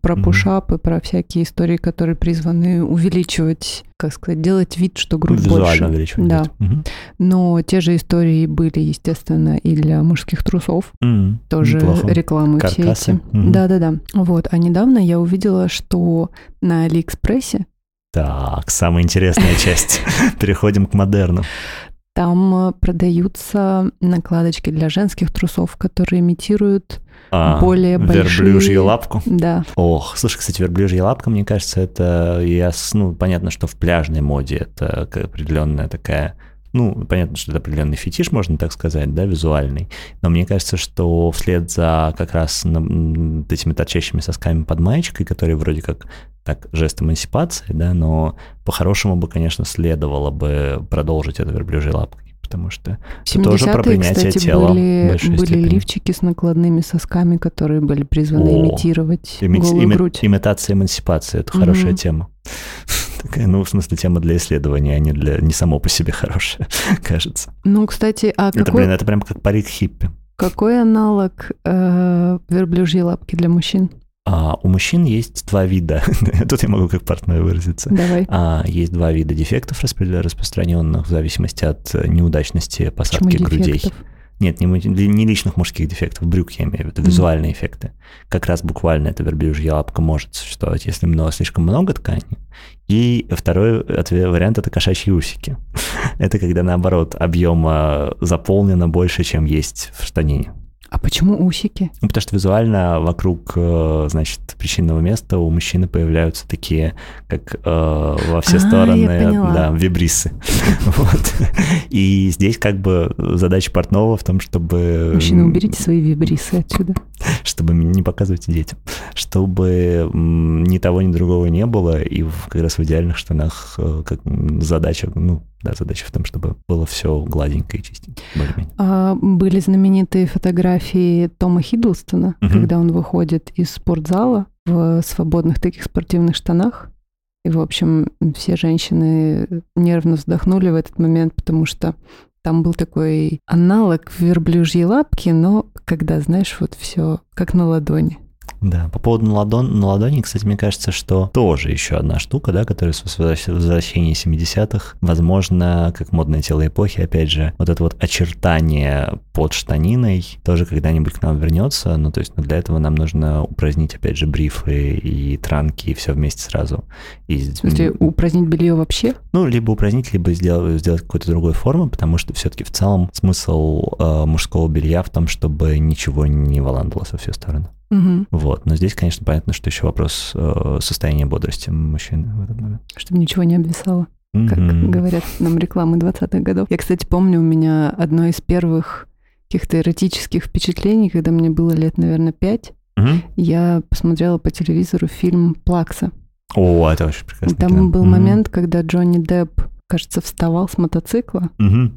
про пушапы, про всякие истории, которые призваны увеличивать, как сказать, делать вид, что грудь Визуально больше. увеличивать да. Угу. Но те же истории были, естественно, и для мужских трусов. Mm, Тоже неплохо. рекламы Каркасы. все эти. Mm-hmm. Да-да-да. Вот. А недавно я увидела, что на Алиэкспрессе так, самая интересная часть. Переходим к модерну. Там э, продаются накладочки для женских трусов, которые имитируют а, более большие... Верблюжью лапку? Да. Ох, слушай, кстати, верблюжья лапка, мне кажется, это... Я, ну, понятно, что в пляжной моде это определенная такая ну, понятно, что это определенный фетиш, можно так сказать, да, визуальный, но мне кажется, что вслед за как раз этими торчащими сосками под маечкой, которые вроде как так жест эмансипации, да, но по-хорошему бы, конечно, следовало бы продолжить это верблюжьей лапкой потому что это тоже про принятие кстати, тела. Были, были степени. лифчики с накладными сосками, которые были призваны О, имитировать ими, голую ими, грудь. Имитация эмансипации, это угу. хорошая тема. Такая, ну, в смысле, тема для исследования, а не, для, не само по себе хорошая, кажется. Ну, кстати, а это, какой... Блин, это прям как парик хиппи. Какой аналог э, верблюжьей лапки для мужчин? А, у мужчин есть два вида. Тут я могу как партнер выразиться. Давай. А, есть два вида дефектов распространенных в зависимости от неудачности посадки Почему грудей. Дефектов? Нет, не, не личных мужских дефектов, брюк я имею в виду, визуальные mm. эффекты. Как раз буквально эта верблюжья лапка может существовать, если много, слишком много ткани. И второй вариант – это кошачьи усики. это когда, наоборот, объема заполнено больше, чем есть в штанине. А почему усики? Ну, потому что визуально вокруг, э, значит, причинного места у мужчины появляются такие, как э, во все а, стороны, да, вибрисы. Вот. И здесь как бы задача портного в том, чтобы... Мужчина, уберите свои вибрисы отсюда. Чтобы не показывать детям. Чтобы ни того, ни другого не было, и как раз в идеальных штанах э, как задача, ну, да, задача в том, чтобы было все гладенько и чистенько. А, были знаменитые фотографии Тома Хиддлстона, угу. когда он выходит из спортзала в свободных таких спортивных штанах. И, в общем, все женщины нервно вздохнули в этот момент, потому что там был такой аналог верблюжьей лапки, но когда, знаешь, вот все как на ладони. Да, по поводу на, ладон, на ладони, кстати, мне кажется, что тоже еще одна штука, да, которая с возвращения 70-х, возможно, как модное тело эпохи, опять же, вот это вот очертание под штаниной тоже когда-нибудь к нам вернется, ну, то есть ну, для этого нам нужно упразднить, опять же, брифы и транки, и все вместе сразу. И... В смысле, упразднить белье вообще? Ну, либо упразднить, либо сделать, сделать какой-то другую форму, потому что все-таки в целом смысл э, мужского белья в том, чтобы ничего не валандало со всех сторон. Угу. Вот. Но здесь, конечно, понятно, что еще вопрос э, состояния бодрости мужчины в этот момент. Чтобы ничего не обвисало. Mm-hmm. Как говорят нам рекламы 20-х годов. Я, кстати, помню, у меня одно из первых каких-то эротических впечатлений, когда мне было лет, наверное, пять, mm-hmm. я посмотрела по телевизору фильм «Плакса». О, это очень прекрасно. Там кино. был mm-hmm. момент, когда Джонни Депп, кажется, вставал с мотоцикла mm-hmm.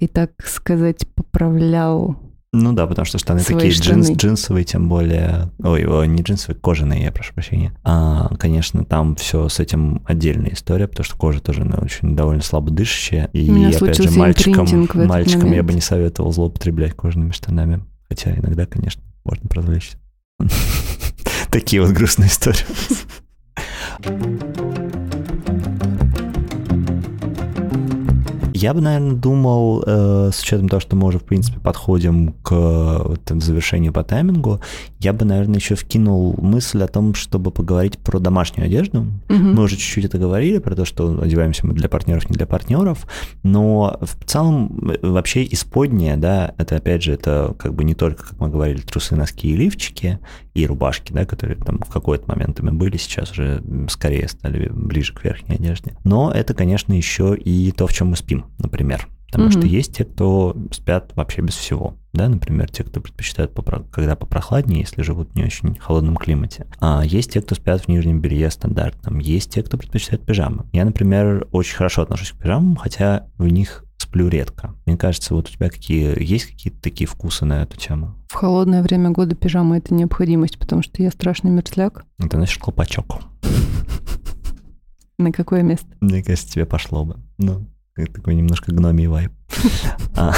и, так сказать, поправлял ну да, потому что штаны Свои такие штаны. Джинс, джинсовые, тем более... Ой, ой, не джинсовые, кожаные, я прошу прощения. А, конечно, там все с этим отдельная история, потому что кожа тоже ну, очень довольно слабо дышащая. И, опять же, мальчикам, мальчикам я бы не советовал злоупотреблять кожаными штанами. Хотя иногда, конечно, можно развлечься. Такие вот грустные истории. Я бы, наверное, думал, э, с учетом того, что мы уже, в принципе, подходим к вот, завершению по таймингу, я бы, наверное, еще вкинул мысль о том, чтобы поговорить про домашнюю одежду. Угу. Мы уже чуть-чуть это говорили, про то, что одеваемся мы для партнеров, не для партнеров, но в целом э, вообще исподнее, да, это, опять же, это как бы не только, как мы говорили, трусы, носки и лифчики, и рубашки, да, которые там в какой-то момент ими были, сейчас уже скорее стали ближе к верхней одежде. Но это, конечно, еще и то, в чем мы спим, например. Потому mm-hmm. что есть те, кто спят вообще без всего. Да, например, те, кто предпочитают, попро... когда попрохладнее, если живут в не очень холодном климате. А есть те, кто спят в нижнем белье стандартном. Есть те, кто предпочитает пижамы. Я, например, очень хорошо отношусь к пижамам, хотя в них сплю редко. Мне кажется, вот у тебя какие есть какие-то такие вкусы на эту тему? В холодное время года пижама — это необходимость, потому что я страшный мерзляк. Это значит колпачок. На какое место? Мне кажется, тебе пошло бы. Ну, такой немножко гномий вайп а,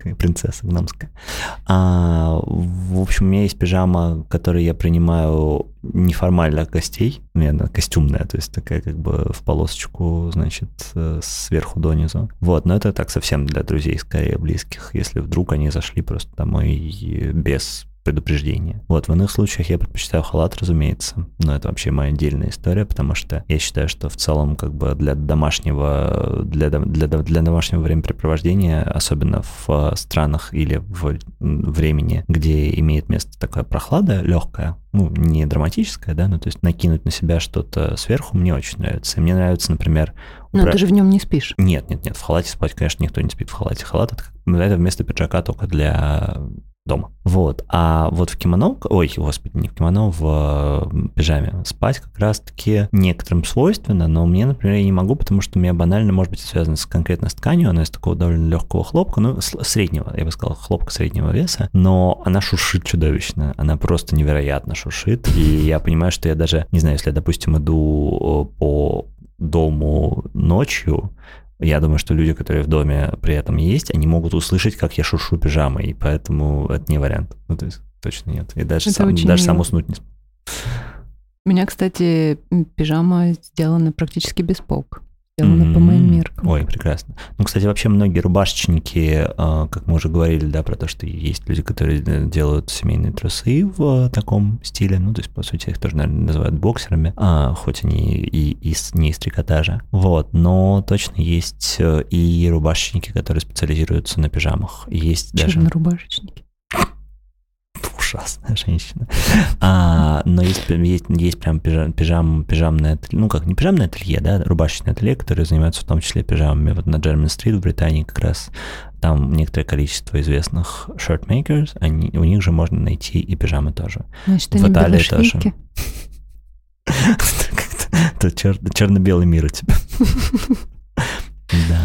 такая принцесса гномская. А, в общем, у меня есть пижама, которую я принимаю неформально гостей. У меня она костюмная, то есть такая как бы в полосочку, значит, э, сверху донизу. Вот, но это так совсем для друзей, скорее близких, если вдруг они зашли просто домой без предупреждение. Вот, в иных случаях я предпочитаю халат, разумеется, но это вообще моя отдельная история, потому что я считаю, что в целом как бы для домашнего, для, для, для домашнего времяпрепровождения, особенно в э, странах или в времени, где имеет место такая прохлада легкая, ну, не драматическая, да, ну, то есть накинуть на себя что-то сверху мне очень нравится. И мне нравится, например... Убра... Но ты же в нем не спишь. Нет, нет, нет, в халате спать, конечно, никто не спит в халате. Халат — это, это вместо пиджака только для дома. Вот. А вот в кимоно, ой, господи, не в кимоно, в пижаме спать как раз-таки некоторым свойственно, но мне, например, я не могу, потому что у меня банально, может быть, связано с, конкретно с тканью, она из такого довольно легкого хлопка, ну, среднего, я бы сказал, хлопка среднего веса, но она шуршит чудовищно, она просто невероятно шуршит, и я понимаю, что я даже, не знаю, если я, допустим, иду по дому ночью, я думаю, что люди, которые в доме при этом есть, они могут услышать, как я шуршу пижамой, и поэтому это не вариант. Ну, то есть точно нет. И даже, это сам, даже сам уснуть не смогу. У меня, кстати, пижама сделана практически без полк сделано mm-hmm. по моим меркам. Ой, прекрасно. Ну, кстати, вообще многие рубашечники, а, как мы уже говорили, да, про то, что есть люди, которые э, делают семейные трусы в э, таком стиле, ну, то есть, по сути, их тоже, наверное, называют боксерами, а, хоть они и, и, не из трикотажа. Вот, но точно есть э, и рубашечники, которые специализируются на пижамах. Есть даже... Чернорубашечники ужасная женщина. А, но есть, есть, есть прям пижам, пижам, пижамное ателье, ну как, не пижамное ателье, да, рубашечное ателье, которые занимаются в том числе пижамами. Вот на Джермен Стрит в Британии как раз там некоторое количество известных shirtmakers, они, у них же можно найти и пижамы тоже. Значит, в Италии тоже. Это черно-белый мир у тебя. Да.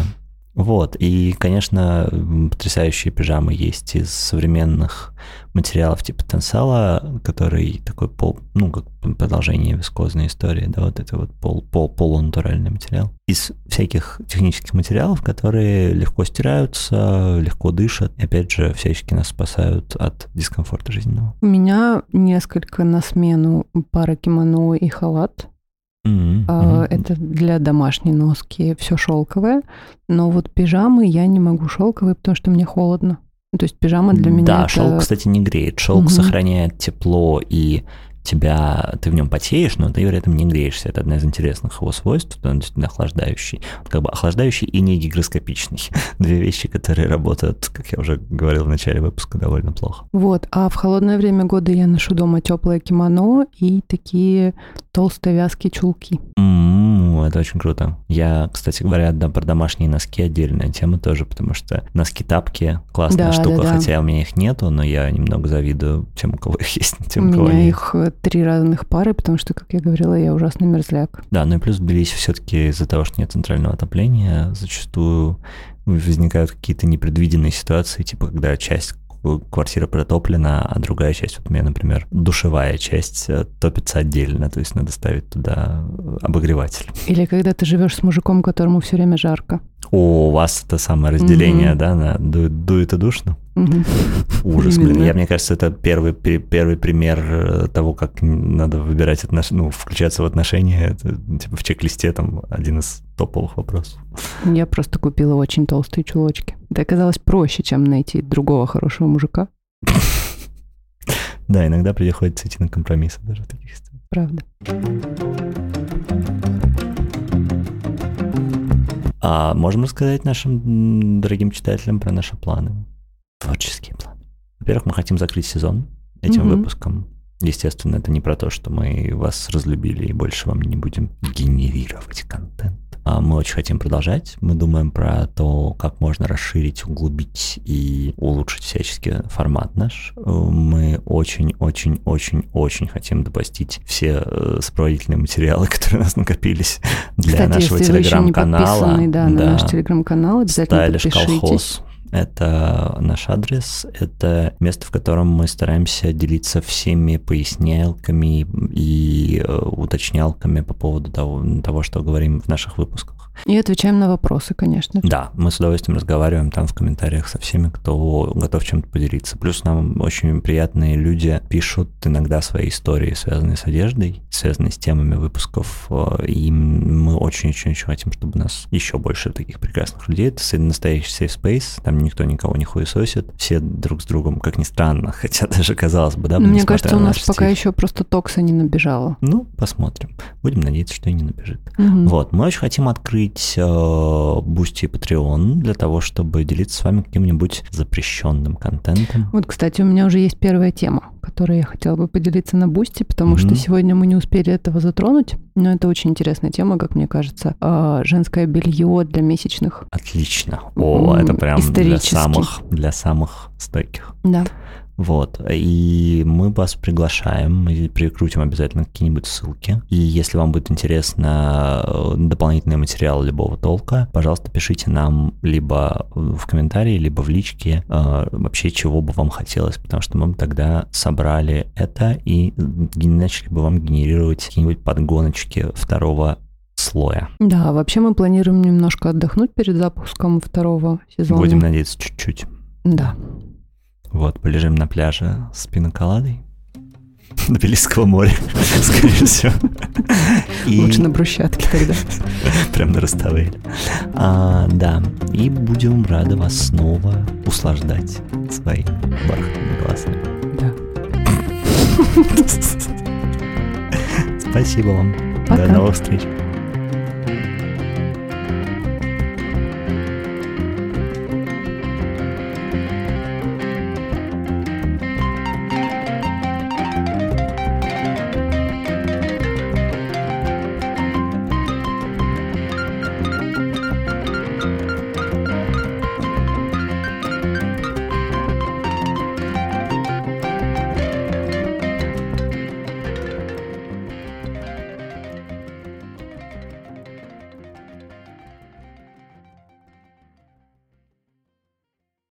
Вот, и, конечно, потрясающие пижамы есть из современных материалов типа тенсала, который такой пол, ну, как продолжение вискозной истории, да, вот это вот пол, пол, полунатуральный материал. Из всяких технических материалов, которые легко стираются, легко дышат, и, опять же, всячески нас спасают от дискомфорта жизненного. У меня несколько на смену пара кимоно и халат, Mm-hmm. Это для домашней носки все шелковое. Но вот пижамы я не могу шелковые, потому что мне холодно. То есть пижама для меня. Да, это... шелк, кстати, не греет. Шелк угу. сохраняет тепло и тебя, ты в нем потеешь, но ты при этом не греешься. Это одна из интересных его свойств, он действительно охлаждающий. Как бы охлаждающий и не гигроскопичный. Две вещи, которые работают, как я уже говорил в начале выпуска, довольно плохо. Вот, а в холодное время года я ношу дома теплое кимоно и такие толстые вязкие чулки. Mm, это очень круто. Я, кстати говоря, да, про домашние носки отдельная тема тоже, потому что носки-тапки классная да, штука, да, да. хотя у меня их нету, но я немного завидую тем, у кого их есть, тем, у, у кого меня их три разных пары, потому что, как я говорила, я ужасный мерзляк. Да, ну и плюс в Тбилиси все-таки из-за того, что нет центрального отопления, зачастую возникают какие-то непредвиденные ситуации, типа когда часть квартира протоплена, а другая часть, вот у меня, например, душевая часть э, топится отдельно, то есть надо ставить туда обогреватель. Или когда ты живешь с мужиком, которому все время жарко. О, у вас это самое разделение, угу. да, на дует, дует и душно? Угу. Ужас, блин. Я, мне кажется, это первый, первый пример э, того, как надо выбирать отношения, ну, включаться в отношения. Это, типа в чек-листе там один из топовых вопросов. Я просто купила очень толстые чулочки. Это оказалось проще, чем найти другого хорошего мужика. Да, иногда приходится идти на компромиссы даже в таких ситуациях. Правда. А можем рассказать нашим дорогим читателям про наши планы? Творческие планы. Во-первых, мы хотим закрыть сезон этим mm-hmm. выпуском. Естественно, это не про то, что мы вас разлюбили и больше вам не будем генерировать контент. А мы очень хотим продолжать. Мы думаем про то, как можно расширить, углубить и улучшить всячески формат наш. Мы очень-очень-очень-очень хотим допустить все э, сопроводительные материалы, которые у нас накопились для Кстати, нашего телеграм-канала. Да, да, на наш телеграм-канал обязательно Стайлиш подпишитесь. Колхоз это наш адрес, это место, в котором мы стараемся делиться всеми пояснялками и э, уточнялками по поводу того, того, что говорим в наших выпусках. И отвечаем на вопросы, конечно. Да, мы с удовольствием разговариваем там в комментариях со всеми, кто готов чем-то поделиться. Плюс нам очень приятные люди пишут иногда свои истории, связанные с одеждой, связанные с темами выпусков. Э, и мы очень-очень-очень хотим, чтобы у нас еще больше таких прекрасных людей. Это настоящий safe space, там никто никого не хуесосит, все друг с другом, как ни странно, хотя даже казалось бы, да. Но мне кажется, у нас пока стиль. еще просто токса не набежала. Ну, посмотрим. Будем надеяться, что и не набежит. Угу. Вот, мы очень хотим открыть э, Boosty и Patreon для того, чтобы делиться с вами каким-нибудь запрещенным контентом. Вот, кстати, у меня уже есть первая тема, которой я хотела бы поделиться на Boosty, потому угу. что сегодня мы не успели этого затронуть, но это очень интересная тема, как мне кажется. Э, женское белье для месячных. Отлично. О, это прям для самых, для самых стойких. Да. Вот. И мы вас приглашаем, мы прикрутим обязательно какие-нибудь ссылки. И если вам будет интересно э, дополнительный материал любого толка, пожалуйста, пишите нам либо в комментарии, либо в личке э, вообще чего бы вам хотелось, потому что мы бы тогда собрали это и начали бы вам генерировать какие-нибудь подгоночки второго слоя. Да, вообще мы планируем немножко отдохнуть перед запуском второго сезона. Будем надеяться чуть-чуть. Да. Вот, полежим на пляже с пиноколадой. На Белийского моря, скорее всего. И... Лучше на брусчатке тогда. Прям на Руставель. А, да, и будем рады вас снова услаждать своим бархатными голосами. Да. Спасибо вам. Пока. До новых встреч.